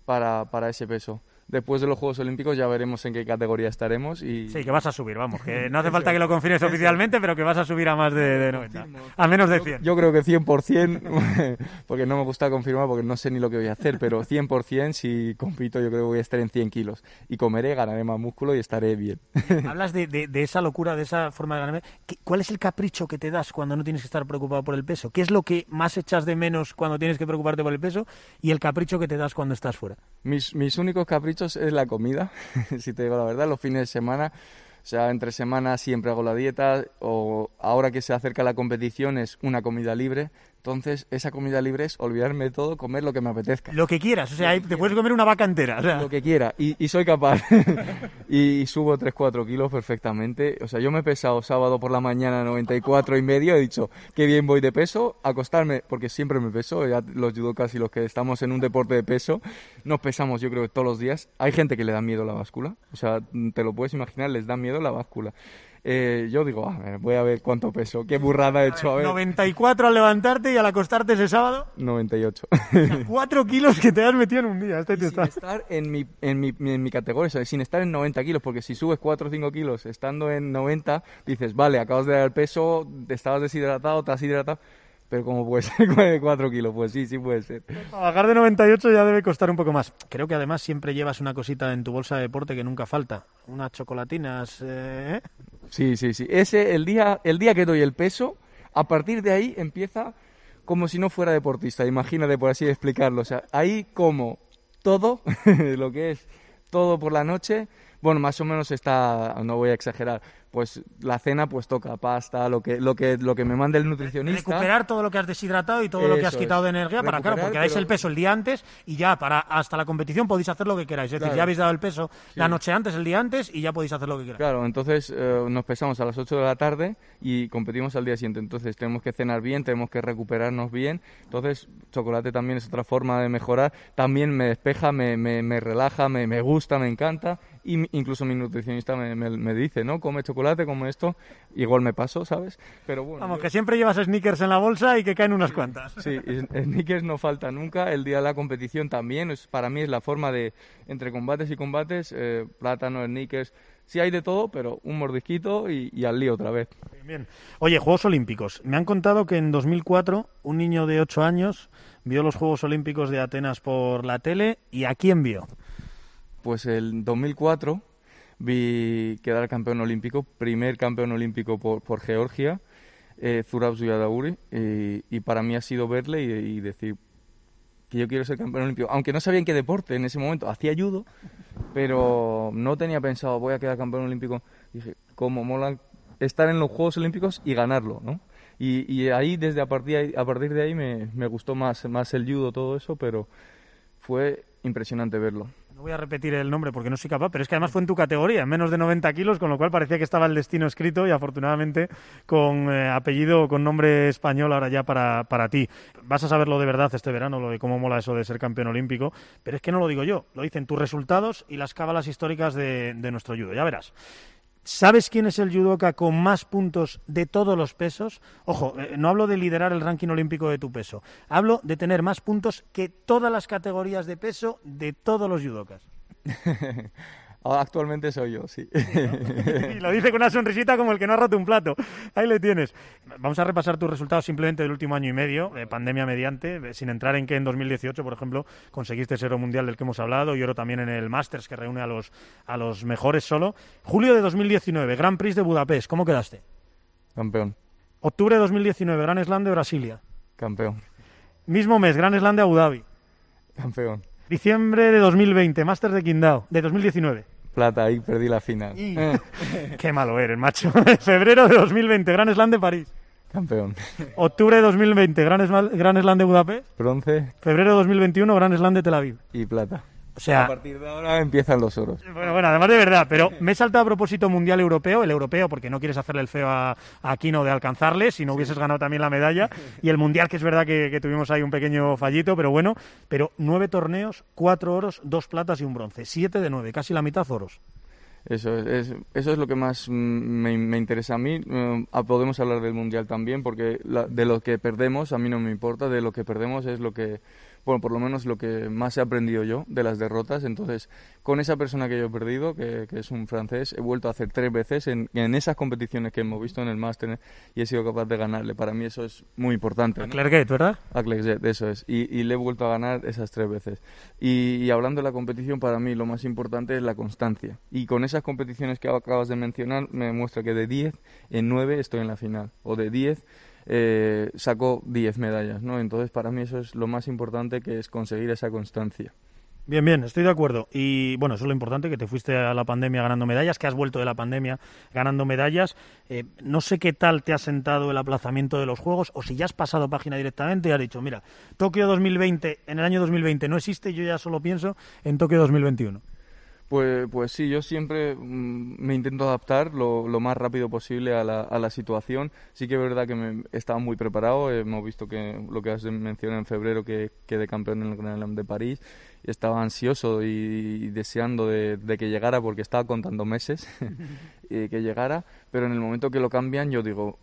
para, para ese peso después de los Juegos Olímpicos ya veremos en qué categoría estaremos. Y... Sí, que vas a subir, vamos, que no hace (laughs) falta que lo confirmes oficialmente, pero que vas a subir a más de, de 90, a menos de 100. Yo, yo creo que 100%, (laughs) porque no me gusta confirmar porque no sé ni lo que voy a hacer, pero 100% si compito yo creo que voy a estar en 100 kilos. Y comeré, ganaré más músculo y estaré bien. (laughs) Hablas de, de, de esa locura, de esa forma de ganarme. ¿Cuál es el capricho que te das cuando no tienes que estar preocupado por el peso? ¿Qué es lo que más echas de menos cuando tienes que preocuparte por el peso? Y el capricho que te das cuando estás fuera. Mis, mis únicos caprichos es la comida, (laughs) si te digo la verdad, los fines de semana. O sea, entre semana siempre hago la dieta o ahora que se acerca la competición es una comida libre. Entonces, esa comida libre es olvidarme de todo, comer lo que me apetezca. Lo que quieras, o sea, te puedes comer una vaca entera. O sea. Lo que quiera, y, y soy capaz. (laughs) y, subo 3-4 kilos perfectamente. O sea, yo me he pesado sábado por la mañana 94 y medio, he dicho, qué bien voy de peso, acostarme, porque siempre me peso, ya los judokas y los que estamos en un deporte de peso, nos pesamos yo creo que todos los días. Hay gente que le da miedo la báscula, o sea, te lo puedes imaginar, les da miedo la báscula. Eh, yo digo, a ver, voy a ver cuánto peso, qué burrada he hecho. A ver. 94 al levantarte y al acostarte ese sábado. 98. O sea, 4 kilos que te has metido en un día. Este sin estar en mi, en, mi, en mi categoría, o sea, sin estar en 90 kilos, porque si subes 4 o 5 kilos estando en 90, dices, vale, acabas de dar el peso, te estabas deshidratado, te has hidratado. Pero como puede ser (laughs) 4 kilos, pues sí, sí puede ser. Bajar de 98 ya debe costar un poco más. Creo que además siempre llevas una cosita en tu bolsa de deporte que nunca falta. Unas chocolatinas, ¿eh? Sí, sí, sí. Ese, el día, el día que doy el peso, a partir de ahí empieza como si no fuera deportista, imagínate por así explicarlo. O sea, ahí como todo, (laughs) lo que es todo por la noche, bueno, más o menos está, no voy a exagerar, pues la cena pues toca pasta, lo que lo que lo que me mande el nutricionista. Recuperar todo lo que has deshidratado y todo Eso lo que has quitado es. de energía para claro, porque dais pero... el peso el día antes y ya para hasta la competición podéis hacer lo que queráis, es decir, ya habéis dado el peso sí. la noche antes, el día antes y ya podéis hacer lo que queráis. Claro, entonces eh, nos pesamos a las 8 de la tarde y competimos al día siguiente, entonces tenemos que cenar bien, tenemos que recuperarnos bien, entonces chocolate también es otra forma de mejorar, también me despeja, me, me, me relaja, me, me gusta, me encanta y incluso mi nutricionista me, me, me, dice, ¿no? Come chocolate, come esto, igual me paso, ¿sabes? Pero bueno. Vamos, yo... que siempre llevas sneakers en la bolsa y que caen unas cuantas. Sí, sneakers no falta nunca, el día de la competición también, es, para mí es la forma de, entre combates y combates, eh, plátano, sneakers, sí hay de todo, pero un mordisquito y, y, al lío otra vez. Bien. Oye, Juegos Olímpicos. Me han contado que en 2004 un niño de 8 años vio los Juegos Olímpicos de Atenas por la tele y ¿a quién vio? Pues el 2004 vi quedar campeón olímpico, primer campeón olímpico por, por Georgia, eh, Zurab Zuyadauri, y, para mí ha sido verle y, y, decir que yo quiero ser campeón olímpico, aunque no sabía en qué deporte en ese momento, hacía judo, pero no tenía pensado voy a quedar campeón olímpico, dije, cómo mola estar en los Juegos Olímpicos y ganarlo, ¿no? Y, y ahí, desde a partir, a partir de ahí, me, me gustó más, más el judo, todo eso, pero fue impresionante verlo. No voy a repetir el nombre porque no soy capaz, pero es que además fue en tu categoría, en menos de 90 kilos, con lo cual parecía que estaba el destino escrito y afortunadamente con eh, apellido, con nombre español ahora ya para, para ti. Vas a saberlo de verdad este verano, lo de cómo mola eso de ser campeón olímpico, pero es que no lo digo yo, lo dicen tus resultados y las cábalas históricas de, de nuestro judo, ya verás. ¿Sabes quién es el judoka con más puntos de todos los pesos? Ojo, eh, no hablo de liderar el ranking olímpico de tu peso. Hablo de tener más puntos que todas las categorías de peso de todos los judokas. (laughs) Ahora, actualmente soy yo, sí. (laughs) y lo dice con una sonrisita como el que no ha roto un plato. Ahí le tienes. Vamos a repasar tus resultados simplemente del último año y medio, eh, pandemia mediante, sin entrar en que en 2018, por ejemplo, conseguiste ese oro mundial del que hemos hablado y oro también en el Masters que reúne a los, a los mejores solo. Julio de 2019, Grand Prix de Budapest, ¿cómo quedaste? Campeón, Octubre de 2019, Grand Slam de Brasilia. campeón, Mismo mes, Grand Slam de Abu Dhabi. campeón. Diciembre de 2020, Masters de Qingdao, de 2019. Plata, ahí perdí la final. Eh, (laughs) Qué malo eres, macho. (laughs) Febrero de 2020, Grand Slam de París. campeón. Octubre de 2020, Grand Slam, Grand Slam de Budapest. Bronce Febrero de 2021, Grand Slam de Tel Aviv. y plata. O sea, A partir de ahora empiezan los oros. bueno, bueno, además de verdad, pero me he saltado a propósito mundial europeo, el europeo porque no quieres hacerle el feo a, a Aquino de alcanzarle, si no hubieses ganado también la medalla, (laughs) y el mundial que es verdad que, que tuvimos ahí un pequeño fallito, pero bueno, pero nueve torneos, cuatro oros, dos platas y un bronce, siete de nueve, casi la mitad oros. Eso es, es- eso es lo que más me, me interesa a mí. Ah, podemos hablar del Mundial también, porque la- de lo que perdemos a mí no me importa, de lo que perdemos es lo que, bueno, por lo menos lo que más he aprendido yo de las derrotas. Entonces, con esa persona que yo he perdido, que, que es un francés, he vuelto a hacer tres veces en, en esas competiciones que hemos visto en el máster y he sido capaz de ganarle. Para mí eso es muy importante. ¿no? Clerguet, ¿verdad? A Clexet, eso es. Y, y le he vuelto a ganar esas tres veces. Y, y hablando de la competición, para mí lo más importante es la constancia. Y con esas competiciones que acabas de mencionar, me demuestra que de 10 en 9 estoy en la final. O de 10 eh, saco 10 medallas, ¿no? Entonces, para mí eso es lo más importante, que es conseguir esa constancia. Bien, bien, estoy de acuerdo. Y bueno, eso es lo importante, que te fuiste a la pandemia ganando medallas, que has vuelto de la pandemia ganando medallas. Eh, no sé qué tal te ha sentado el aplazamiento de los Juegos o si ya has pasado página directamente y has dicho, mira, Tokio 2020, en el año 2020 no existe, yo ya solo pienso en Tokio 2021. Pues, pues sí, yo siempre mm, me intento adaptar lo, lo más rápido posible a la, a la situación. Sí que es verdad que me, estaba muy preparado. Hemos visto que lo que has mencionado en febrero, que quedé campeón en el Grand Slam de París. Estaba ansioso y, deseando de, de que llegara porque estaba contando meses (laughs) que llegara. Pero en el momento que lo cambian, yo digo,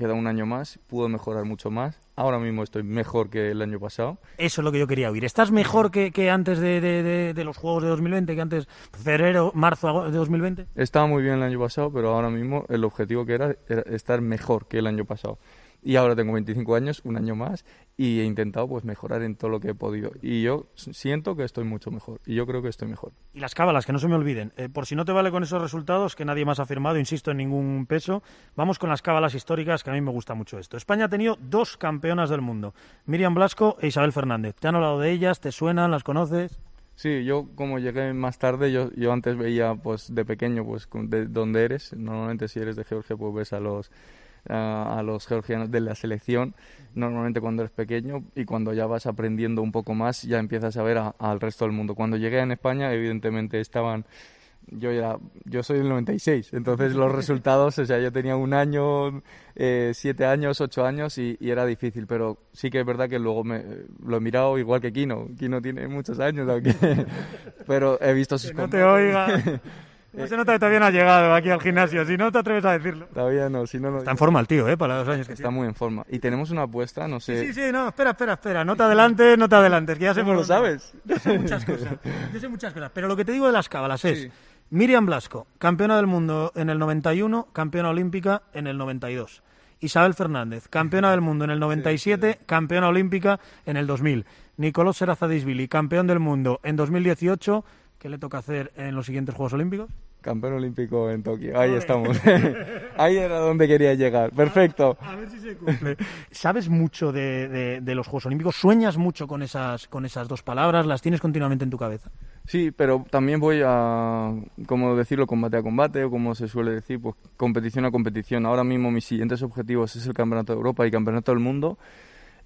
queda un año más, puedo mejorar mucho más. Ahora mismo estoy mejor que el año pasado. Eso es lo que yo quería oír. ¿Estás mejor que, que antes de, de- de- de los Juegos de 2020, que antes febrero, marzo de 2020? Estaba muy bien el año pasado, pero ahora mismo el objetivo que era era estar mejor que el año pasado. Y ahora tengo 25 años, un año más, y he intentado pues mejorar en todo lo que he podido. Y yo siento que estoy mucho mejor. Y yo creo que estoy mejor. Y las cábalas, que no se me olviden. Eh, por si no te vale con esos resultados, que nadie más ha firmado, insisto, en ningún peso, vamos con las cábalas históricas, que a mí me gusta mucho esto. España ha tenido dos campeonas del mundo, Miriam Blasco e Isabel Fernández. ¿Te han hablado de ellas? ¿Te suenan? ¿Las conoces? Sí, yo como llegué más tarde, yo, yo antes veía pues de pequeño pues de dónde eres. Normalmente si eres de Georgia pues ves a los a, los georgianos de la selección. Normalmente cuando eres pequeño y cuando ya vas aprendiendo un poco más ya empiezas a ver al resto del mundo. Cuando llegué en España evidentemente estaban yo ya yo soy del 96 entonces los resultados o sea yo tenía un año eh, siete años ocho años y, y era difícil pero sí que es verdad que luego me lo he mirado igual que Kino Kino tiene muchos años aunque (laughs) pero he visto sus Que no te oiga. No se nota que todavía no ha llegado aquí al gimnasio, si no te atreves a decirlo. todavía no si no, no Está en forma el tío, ¿eh? Para los años que está tiene. muy en forma y tenemos una apuesta no sé Sí, sí, no, espera, espera, espera. No te adelantes, no te adelantes, que ya sé ¿Cómo lo sabes? Yo sé muchas cosas. Yo sé muchas cosas. Pero lo que te digo de las cábalas es: Sí. Miriam Blasco, campeona del mundo en el 91, campeona olímpica en el 92. Isabel Fernández, campeona del mundo en el 97, campeona olímpica en el 2000. Nicolás Serazadisvili, campeón del mundo en 2018. ¿Qué le toca hacer en los siguientes Juegos Olímpicos? campeón olímpico en Tokio ahí estamos (laughs) ahí era donde quería llegar perfecto A ver si se cumple. ¿Sabes mucho de, de- de los Juegos Olímpicos? ¿Sueñas mucho con esas, con esas dos palabras? ¿Las tienes continuamente en tu cabeza? Sí, pero también voy a, como decirlo, combate a combate, o como se suele decir, pues competición a competición. Ahora mismo mis siguientes objetivos es el Campeonato de Europa y Campeonato del Mundo.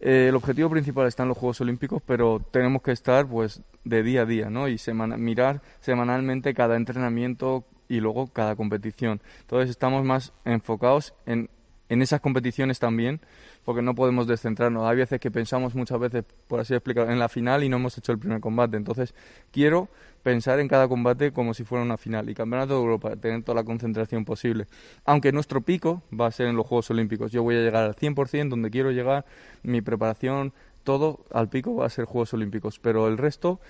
Eh, el objetivo principal está en los Juegos Olímpicos, pero tenemos que estar pues de día a día, ¿no? Y semana- mirar semanalmente cada entrenamiento y luego cada competición. Entonces estamos más enfocados en, en esas competiciones también, porque no podemos descentrarnos. Hay veces que pensamos muchas veces, por así explicar, en la final y no hemos hecho el primer combate. Entonces quiero pensar en cada combate como si fuera una final y Campeonato de Europa, tener toda la concentración posible. Aunque nuestro pico va a ser en los Juegos Olímpicos. Yo voy a llegar al 100% donde quiero llegar, mi preparación, todo al pico va a ser Juegos Olímpicos, pero el resto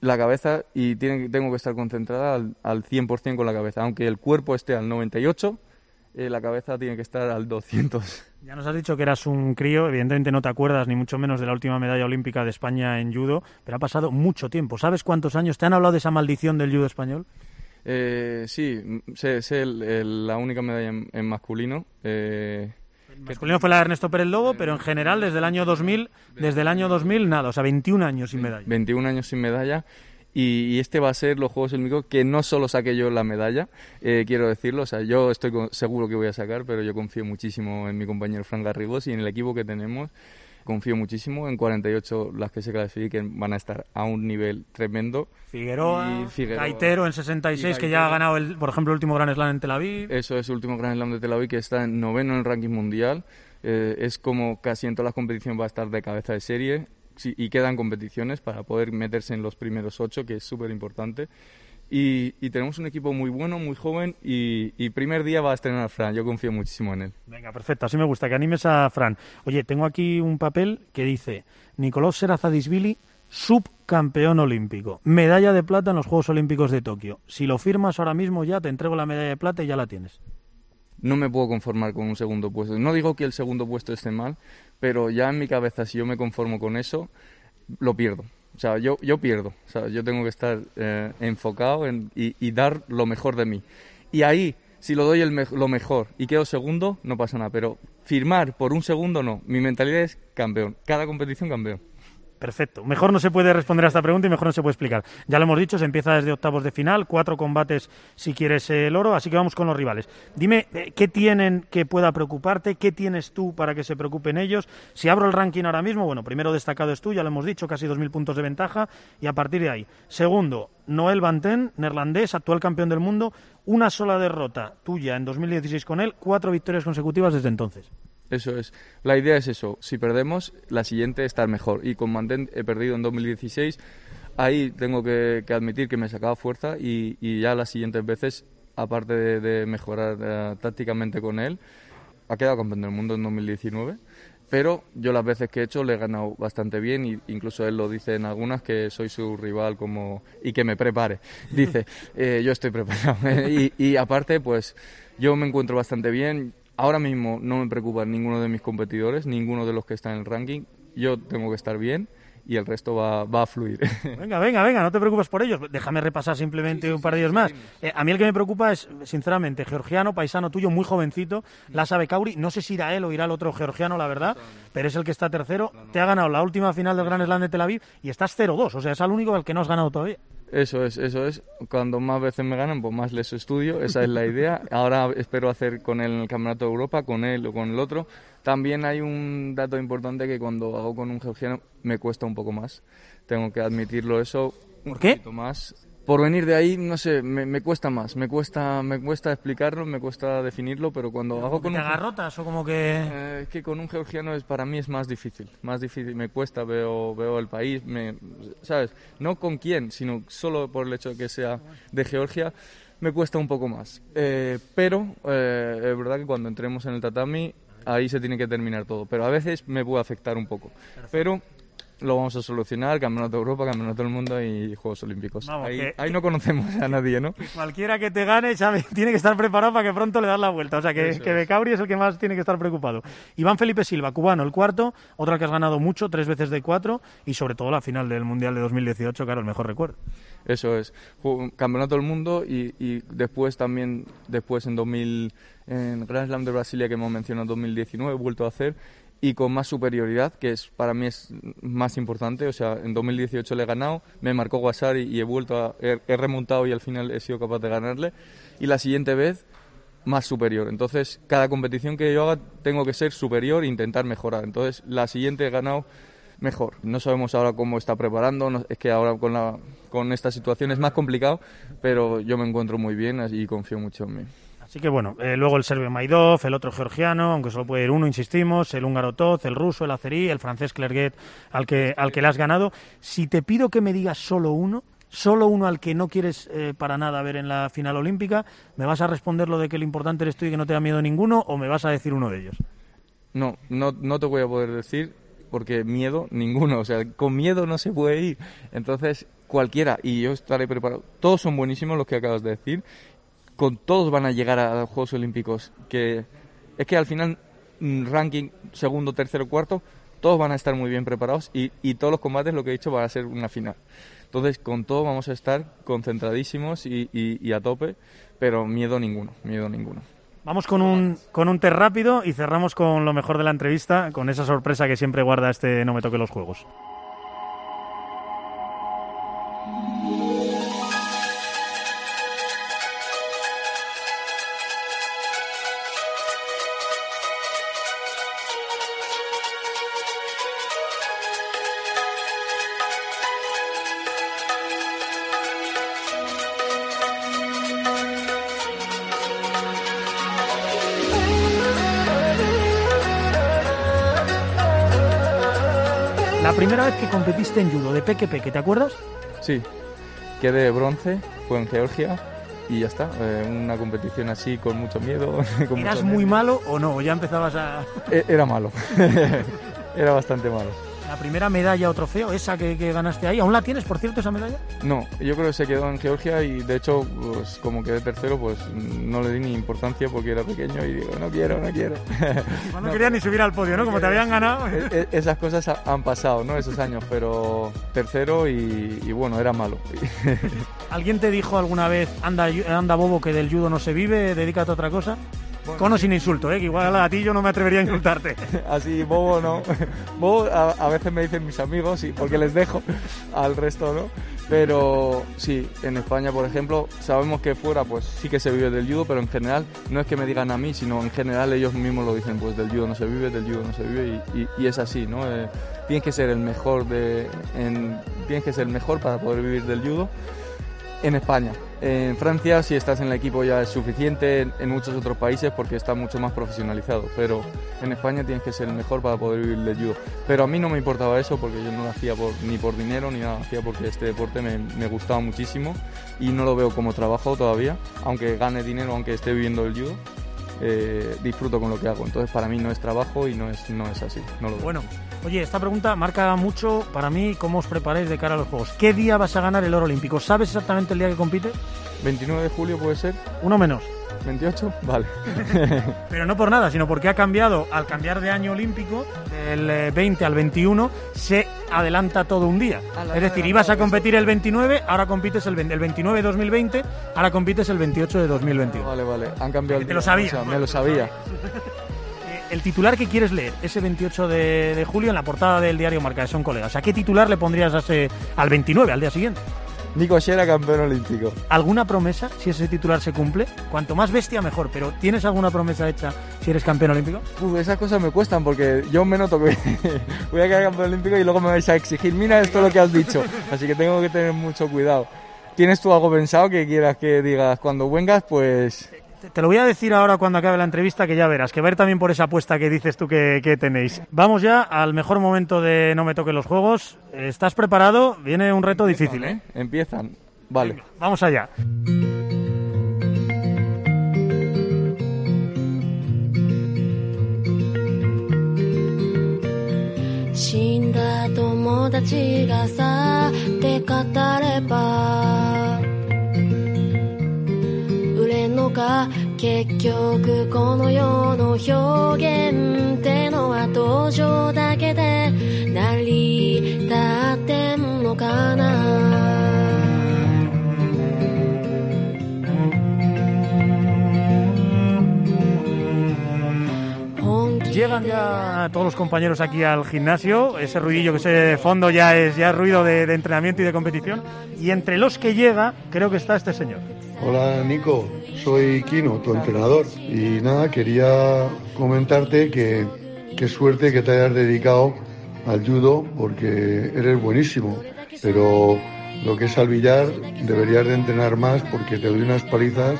la cabeza y tiene, tengo que estar concentrada al, al 100% con la cabeza. Aunque el cuerpo esté al 98%, eh, la cabeza tiene que estar al 200%. Ya nos has dicho que eras un crío, evidentemente no te acuerdas ni mucho menos de la última medalla olímpica de España en judo, pero ha pasado mucho tiempo. ¿Sabes cuántos años te han hablado de esa maldición del judo español? Eh, sí, sé, sé el- el- la única medalla en, en masculino. eh, El masculino fue la de Ernesto Pérez Lobo, pero en general desde el año 2000, desde el año 2000 nada, o sea, 21 años sin medalla. 21 años sin medalla. Y, y este va a ser los Juegos Olímpicos que no solo saqué yo la medalla, eh, quiero decirlo, o sea, yo estoy con- seguro que voy a sacar, pero yo confío muchísimo en mi compañero Fran Garrigos y en el equipo que tenemos. Confío muchísimo en 48 las que se clasifiquen van a estar a un nivel tremendo. Figueroa, Y Figueroa. Gaitero en 66, Y que ya ha ganado, el, por ejemplo, el último Gran Slam en Tel Aviv. Eso es el último Grand Slam de Tel Aviv que está en noveno en el ranking mundial. Eh, es como casi en todas las competiciones va a estar de cabeza de serie Sí, y quedan competiciones para poder meterse en los primeros ocho, que es súper importante. Y, tenemos un equipo muy bueno, muy joven y, primer día va a estrenar Fran. Yo confío muchísimo en él. Venga, perfecto, así me gusta, que animes a Fran. Oye, tengo aquí un papel que dice Nicolás Serazadisvili, subcampeón olímpico, medalla de plata en los Juegos Olímpicos de Tokio. Si lo firmas ahora mismo ya, te entrego la medalla de plata y ya la tienes. No me puedo conformar con un segundo puesto. No digo que el segundo puesto esté mal, pero ya en mi cabeza, si yo me conformo con eso, lo pierdo. O sea, yo, yo pierdo. O sea, yo tengo que estar eh, enfocado en, y, y dar lo mejor de mí. Y ahí, si lo doy el lo mejor y quedo segundo, no pasa nada. Pero firmar por un segundo, no. Mi mentalidad es campeón. Cada competición, campeón. Perfecto. Mejor no se puede responder a esta pregunta y mejor no se puede explicar. Ya lo hemos dicho, se empieza desde octavos de final, cuatro combates si quieres el oro, así que vamos con los rivales. Dime, eh, ¿qué tienen que pueda preocuparte? ¿Qué tienes tú para que se preocupen ellos? Si abro el ranking ahora mismo, bueno, primero destacado es tú, ya lo hemos dicho, casi 2.000 puntos de ventaja, y a partir de ahí. Segundo, Noel Banten, neerlandés, actual campeón del mundo, una sola derrota tuya en 2016 con él, cuatro victorias consecutivas desde entonces. Eso es. La idea es eso. Si perdemos, la siguiente estar mejor. Y con Mantén he perdido en 2016. Ahí tengo que, admitir que me sacaba fuerza y, y ya las siguientes veces, aparte de, mejorar eh, tácticamente con él, ha quedado campeón del mundo en 2019. Pero yo las veces que he hecho le he ganado bastante bien y incluso él lo dice en algunas que soy su rival como y que me prepare. Dice, (laughs) eh, yo estoy preparado. (laughs) y, y aparte, pues yo me encuentro bastante bien. Ahora mismo no me preocupa ninguno de mis competidores, ninguno de los que están en el ranking. Yo tengo que estar bien y el resto va, va a fluir. (laughs) Venga, venga, venga, no te preocupes por ellos. Déjame repasar simplemente un par de ellos más. Eh, a mí el que me preocupa es, sinceramente, georgiano, paisano tuyo, muy jovencito, la sabe Kauri. No sé si irá él o irá el otro georgiano, la verdad, pero es el que está tercero. Te ha ganado la última final del Gran Slam de Tel Aviv y estás 0-2. O sea, es el único al que no has ganado todavía. Eso es, eso es. Cuando más veces me ganan, pues más les estudio. Esa es la idea. Ahora espero hacer con él el Campeonato de Europa, con él o con el otro. También hay un dato importante que cuando hago con un georgiano me cuesta un poco más. Tengo que admitirlo eso. Un ¿Por qué? poquito más. Por venir de ahí, no sé, me, me cuesta más. Me cuesta, me cuesta explicarlo, me cuesta definirlo, pero cuando hago con ¿Te un agarrotas o como que...? eh, es que con un georgiano es para mí es más difícil, más difícil, me cuesta, veo, veo el país, me, ¿sabes? No con quién, sino solo por el hecho de que sea de Georgia, me cuesta un poco más. Eh, pero eh, es verdad que cuando entremos en el tatami, ahí se tiene que terminar todo, pero a veces me puede afectar un poco. Pero lo vamos a solucionar, Campeonato de Europa, Campeonato del Mundo y Juegos Olímpicos. Vamos, ahí, que- ahí no conocemos a nadie, ¿no? Cualquiera que te gane sabe, (laughs) tiene que estar preparado para que pronto le das la vuelta. O sea, que, Eso que. Becauri es el que más tiene que estar preocupado. Iván Felipe Silva, cubano, el cuarto, otro que has ganado mucho, tres veces de cuatro, y sobre todo la final del Mundial de 2018, claro, el mejor recuerdo. Eso es. Campeonato del Mundo y, y después también, después en 2000, en Grand Slam de Brasilia que hemos mencionado en 2019, he vuelto a hacer y con más superioridad, que es para mí es más importante. O sea, en 2018 le he ganado, me marcó Guasari y he vuelto a, he, he remontado y al final he sido capaz de ganarle. Y la siguiente vez más superior. Entonces, cada competición que yo haga tengo que ser superior e intentar mejorar. Entonces, la siguiente he ganado mejor. No sabemos ahora cómo está preparando, no- es que ahora con, la, con esta situación es más complicado, pero yo me encuentro muy bien y confío mucho en mí. Así que bueno, eh, luego el serbio Maidov, el otro georgiano, aunque solo puede ir uno, insistimos, el húngaro Toz, el ruso, el azerí, el francés Clerguet, al que, al que le has ganado. Si te pido que me digas solo uno, solo uno al que no quieres eh, para nada ver en la final olímpica, ¿me vas a responder lo de que el importante eres tú y que no te da miedo ninguno o me vas a decir uno de ellos? No, no, no te voy a poder decir porque miedo ninguno, o sea, con miedo no se puede ir. Entonces, cualquiera, y yo estaré preparado, todos son buenísimos los que acabas de decir, con todos van a llegar a los Juegos Olímpicos, que es que al final, mm, ranking segundo, tercero, cuarto, todos van a estar muy bien preparados y, y todos los combates, lo que he dicho, van a ser una final. Entonces, con todo vamos a estar concentradísimos y, y- a tope, pero miedo ninguno, miedo ninguno. Vamos con un, con un test rápido y cerramos con lo mejor de la entrevista, con esa sorpresa que siempre guarda este No me toque los juegos. La primera vez que competiste en judo de peque peque, ¿te acuerdas? Sí, quedé bronce, fue en Georgia y ya está. eh, una competición así con mucho miedo. (laughs) con ¿Eras mucho muy malo o no? ¿O ya empezabas a... E- Era malo, (laughs) era bastante malo. La primera medalla o trofeo, esa que, que ganaste ahí, ¿aún la tienes, por cierto, esa medalla? No, yo creo que se quedó en Georgia y de hecho, pues como quedé tercero, pues no le di ni importancia porque era pequeño y digo, no quiero, no quiero. (laughs) No, No. querías ni subir al podio, ¿no? Como te habían ganado. E- e- Esas cosas ha- han pasado, ¿no? Esos años, pero tercero y, y bueno, era malo. (laughs) ¿Alguien te dijo alguna vez, anda, anda bobo, que del judo no se vive, dedícate a otra cosa? Con o sin insulto, ¿eh? Que igual a ti yo no me atrevería a insultarte. (laughs) Así, bobo no. Bobo a, a veces me dicen mis amigos, y porque les dejo al resto, ¿no? Pero sí, en España, por ejemplo, sabemos que fuera pues sí que se vive del judo, pero en general no es que me digan a mí, sino en general ellos mismos lo dicen, pues del judo no se vive, del judo no se vive y, y- y es así, ¿no? Eh, tienes que ser el mejor de, en, tienes que ser el mejor para poder vivir del judo en España. En Francia, si estás en el equipo ya es suficiente, en, muchos otros países porque está mucho más profesionalizado, pero en España tienes que ser el mejor para poder vivir del judo. Pero a mí no me importaba eso porque yo no lo hacía ni por dinero ni nada, hacía porque este deporte me, me gustaba muchísimo y no lo veo como trabajo todavía, aunque gane dinero, aunque esté viviendo del judo. Eh, disfruto con lo que hago, entonces para mí no es trabajo y no es, no es así. No lo. Bueno, oye, esta pregunta marca mucho para mí cómo os preparáis de cara a los Juegos. ¿Qué día vas a ganar el oro olímpico? ¿Sabes exactamente el día que compites? 29 de julio puede ser, Uno menos. 28, vale. (laughs) Pero no por nada, sino porque ha cambiado, al cambiar de año olímpico, del eh, 20 al 21, se adelanta todo un día. Es decir, ibas a competir el 29, ahora compites el, 20 el 29 de 2020, ahora compites el 28 de 2021. Vale, vale, han cambiado el Te lo sabía. o sea, me lo sabía. (laughs) Eh, El titular que quieres leer, ese 28 de, de julio, en la portada del diario Marca, de Son Colegas. ¿A qué titular le pondrías a ese, al 29, al día siguiente? Nico Shera, campeón olímpico. ¿Alguna promesa si ese titular se cumple? Cuanto más bestia, mejor. Pero ¿tienes alguna promesa hecha si eres campeón olímpico? Uf, esas cosas me cuestan porque yo me noto que (laughs) voy a quedar campeón olímpico y luego me vais a exigir, mira esto lo que has dicho. Así que tengo que tener mucho cuidado. ¿Tienes tú algo pensado que quieras que digas cuando vengas? Pues Te- lo voy a decir ahora cuando acabe la entrevista, que ya verás, que ver también por esa apuesta que dices tú que, que tenéis. Vamos ya al mejor momento de No me toquen los juegos. ¿Estás preparado? Viene un reto difícil, ¿eh? empiezan. Vale. Vamos allá. か結局この世の表現ってのは登場だけで成り立ってんのかな Llegan ya todos los compañeros aquí al gimnasio. Ese ruidillo que se de fondo ya es ya es ruido de, de entrenamiento y de competición. Y entre los que llega, creo que está este señor. Hola Nico, soy Kino, tu entrenador. Y nada, quería comentarte que qué suerte que te hayas dedicado al judo porque eres buenísimo. Pero lo que es al billar deberías de entrenar más porque te doy unas palizas,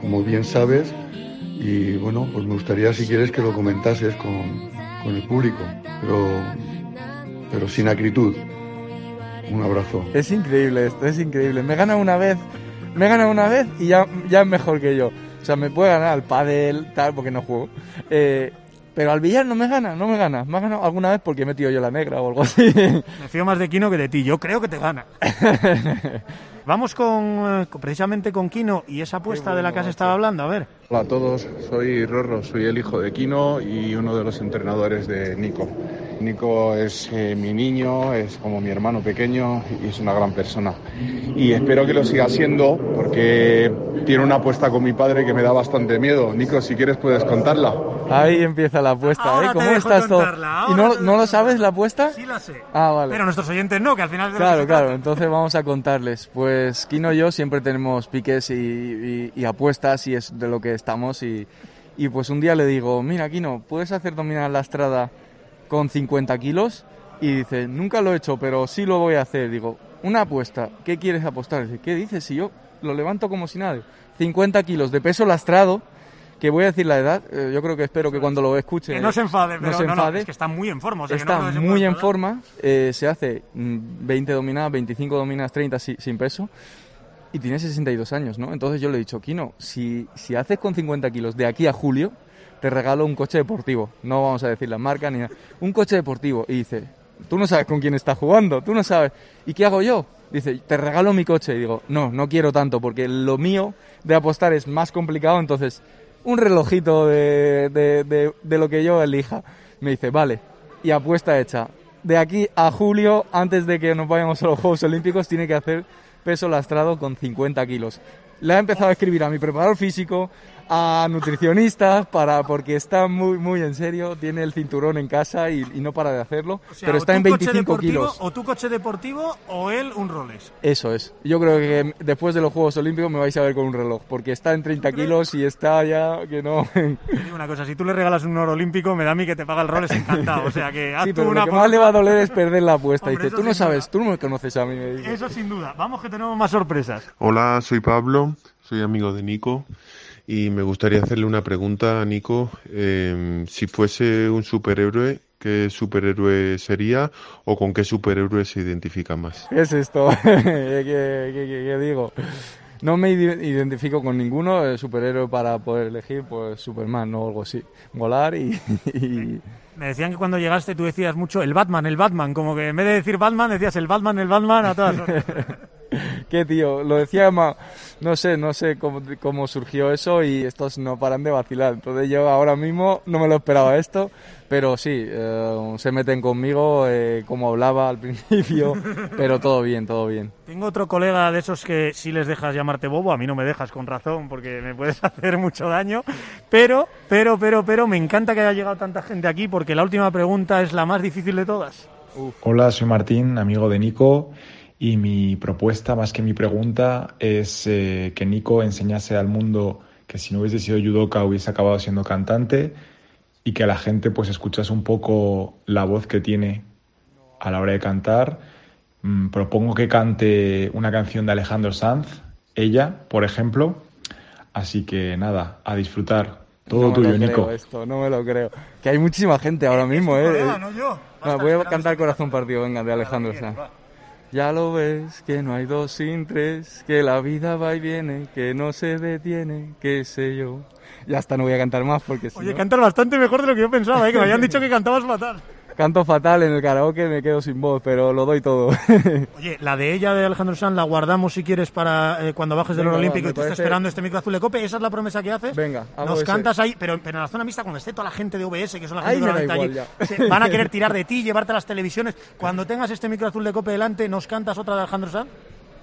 como bien sabes. Y bueno, pues me gustaría si quieres que lo comentases con, con el público, pero, pero sin acritud. Un abrazo. Es increíble esto, es increíble. Me gana una vez, me gana una vez y ya, ya es mejor que yo. O sea, me puede ganar al pádel, tal, porque no juego. Eh, Pero al billar no me gana, no me gana. Me ha ganado alguna vez porque he metido yo la negra o algo así. (laughs) Me fío más de Kino que de ti. Yo creo que te gana. (laughs) Vamos con eh, precisamente con Kino y esa apuesta de la que has estado hablando. A ver. Hola a todos, soy Rorro, soy el hijo de Kino y uno de los entrenadores de Nico. Nico es eh, mi niño, es como mi hermano pequeño y es una gran persona. Y espero que lo siga siendo porque tiene una apuesta con mi padre que me da bastante miedo. Nico, si quieres puedes contarla. Ahí empieza la apuesta, Ahora ¿eh? te ¿Cómo dejo estás todo? ¿Y no, te no lo sabes la apuesta? Sí la sé. Ah, vale. Pero nuestros oyentes no, que al final Claro, claro. Entonces vamos a contarles. Pues Kino y yo siempre tenemos piques y, y- y apuestas y es de lo que estamos. Y, y pues un día le digo, mira Kino, ¿puedes hacer dominar la estrada con 50 kilos? Y dice, nunca lo he hecho, pero sí lo voy a hacer. Digo, una apuesta, ¿qué quieres apostar? Dice, ¿qué dices? Si yo lo levanto como si nada. 50 kilos de peso lastrado, que voy a decir la edad, eh, yo creo que espero que cuando lo escuche... Que no se enfade, no se no, no, enfade. es que está muy en forma. o sea, que Está que muy en forma, eh, se hace mm, 20 dominadas, 25 dominadas, 30 si- sin peso y tiene 62 años, ¿no? Entonces yo le he dicho, Kino, si, si haces con 50 kilos de aquí a julio, te regalo un coche deportivo. No vamos a decir la marca ni nada. Un coche deportivo. Y dice, tú no sabes con quién estás jugando, tú no sabes. ¿Y qué hago yo? Dice, te regalo mi coche. Y digo, no, no quiero tanto porque lo mío de apostar es más complicado, entonces un relojito de, de- de lo que yo elija. Me dice, vale, y apuesta hecha. De aquí a julio, antes de que nos vayamos a los Juegos Olímpicos, tiene que hacer peso lastrado con 50 kilos. Le ha empezado a escribir a mi preparador físico, a nutricionistas, para, porque está muy, muy en serio, tiene el cinturón en casa y, y no para de hacerlo, O sea, pero está en coche 25 deportivo, kilos. O tu coche deportivo o él un Rolex. Eso es. Yo creo que después de los Juegos Olímpicos me vais a ver con un reloj, porque está en 30 kilos y está ya que no... Te digo una cosa, si tú le regalas un oro olímpico, me da a mí que te paga el Rolex encantado. O sea que haz Sí, tú pero una lo que más le va a doler es perder la apuesta. Hombre, Dice, tú no sabes, duda. tú no me conoces a mí. Me dice. Eso sin duda. Vamos que tenemos más sorpresas. Hola, soy Pablo, soy amigo de Nico y me gustaría hacerle una pregunta a Nico. eh, si fuese un superhéroe, ¿qué superhéroe sería o con qué superhéroe se identifica más? ¿Qué es esto? (laughs) ¿Qué, qué- qué- qué digo? No me ide- identifico con ninguno eh, superhéroe para poder elegir, pues Superman o algo así. Volar y... (laughs) y- Me decían que cuando llegaste tú decías mucho el Batman, el Batman, como que en vez de decir Batman decías el Batman, el Batman a todas horas. (laughs) (laughs) ¿Qué tío? Lo decía ma- No sé, no sé cómo, cómo surgió eso y estos no paran de vacilar. Entonces yo ahora mismo no me lo esperaba esto, pero sí, eh, se meten conmigo eh, como hablaba al (laughs) principio, pero todo bien, todo bien. Tengo otro colega de esos que si les dejas llamarte bobo, a mí no me dejas con razón porque me puedes (laughs) hacer mucho daño, pero, pero, pero, pero me encanta que haya llegado tanta gente aquí porque la última pregunta es la más difícil de todas. Hola, soy Martín, amigo de Nico, y mi propuesta, más que mi pregunta, es eh, que Nico enseñase al mundo que si no hubiese sido judoka hubiese acabado siendo cantante y que la gente pues escuchase un poco la voz que tiene a la hora de cantar. Mm, propongo que cante una canción de Alejandro Sanz, ella, por ejemplo. Así que nada, a disfrutar. Todo no me tuyo, lo creo Nico. esto, no me lo creo. Que hay muchísima gente ahora mismo, ¿eh? no yo. Voy a cantar. Corazón Partido, venga, de Alejandro Sanz. Ya lo ves, que no hay dos sin tres, que la vida va y viene, que no se detiene, qué sé yo. Ya hasta no voy a cantar más porque si Oye, no- cantas bastante mejor de lo que yo pensaba, ¿eh? que me habían dicho que cantabas fatal. Canto fatal en el karaoke, me quedo sin voz, pero lo doy todo. (laughs) Oye, la de ella, de Alejandro Sanz, la guardamos si quieres para eh, cuando bajes del oro olímpico y te parece- esperando este micro azul de cope. ¿Esa es la promesa que haces? Venga, hago Nos ese. cantas ahí, pero, pero en la zona mixta, cuando esté toda la gente de OBS, que son la gente da normalmente allí, se- van a querer (laughs) tirar de ti, llevarte a las televisiones. Cuando tengas este micro azul de cope delante, ¿nos cantas otra de Alejandro Sanz?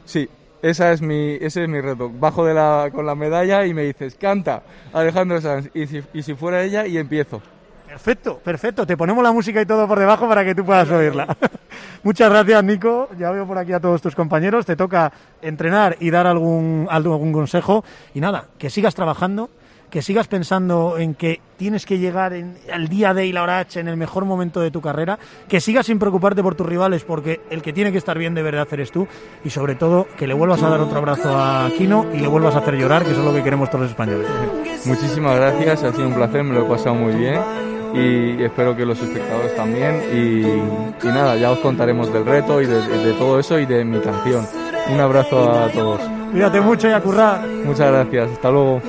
Sí, esa es mi, ese es mi reto. Bajo de la, con la medalla y me dices, canta Alejandro Sanz. Y si, y si fuera ella, y empiezo. Perfecto, perfecto. Te ponemos la música y todo por debajo para que tú puedas oírla. (laughs) Muchas gracias, Nico. Ya veo por aquí a todos tus compañeros. Te toca entrenar y dar algún, algún consejo. Y nada, que sigas trabajando, que sigas pensando en que tienes que llegar en, al día D y la hora H en el mejor momento de tu carrera, que sigas sin preocuparte por tus rivales porque el que tiene que estar bien de verdad eres tú y sobre todo que le vuelvas a dar otro abrazo a Kino y le vuelvas a hacer llorar, que eso es lo que queremos todos los españoles. Muchísimas gracias, ha sido un placer, me lo he pasado muy bien y espero que los espectadores también. Y, y nada, ya os contaremos del reto y de, de todo eso y de mi canción. Un abrazo a todos. Cuídate mucho y a currar. Muchas gracias, hasta luego.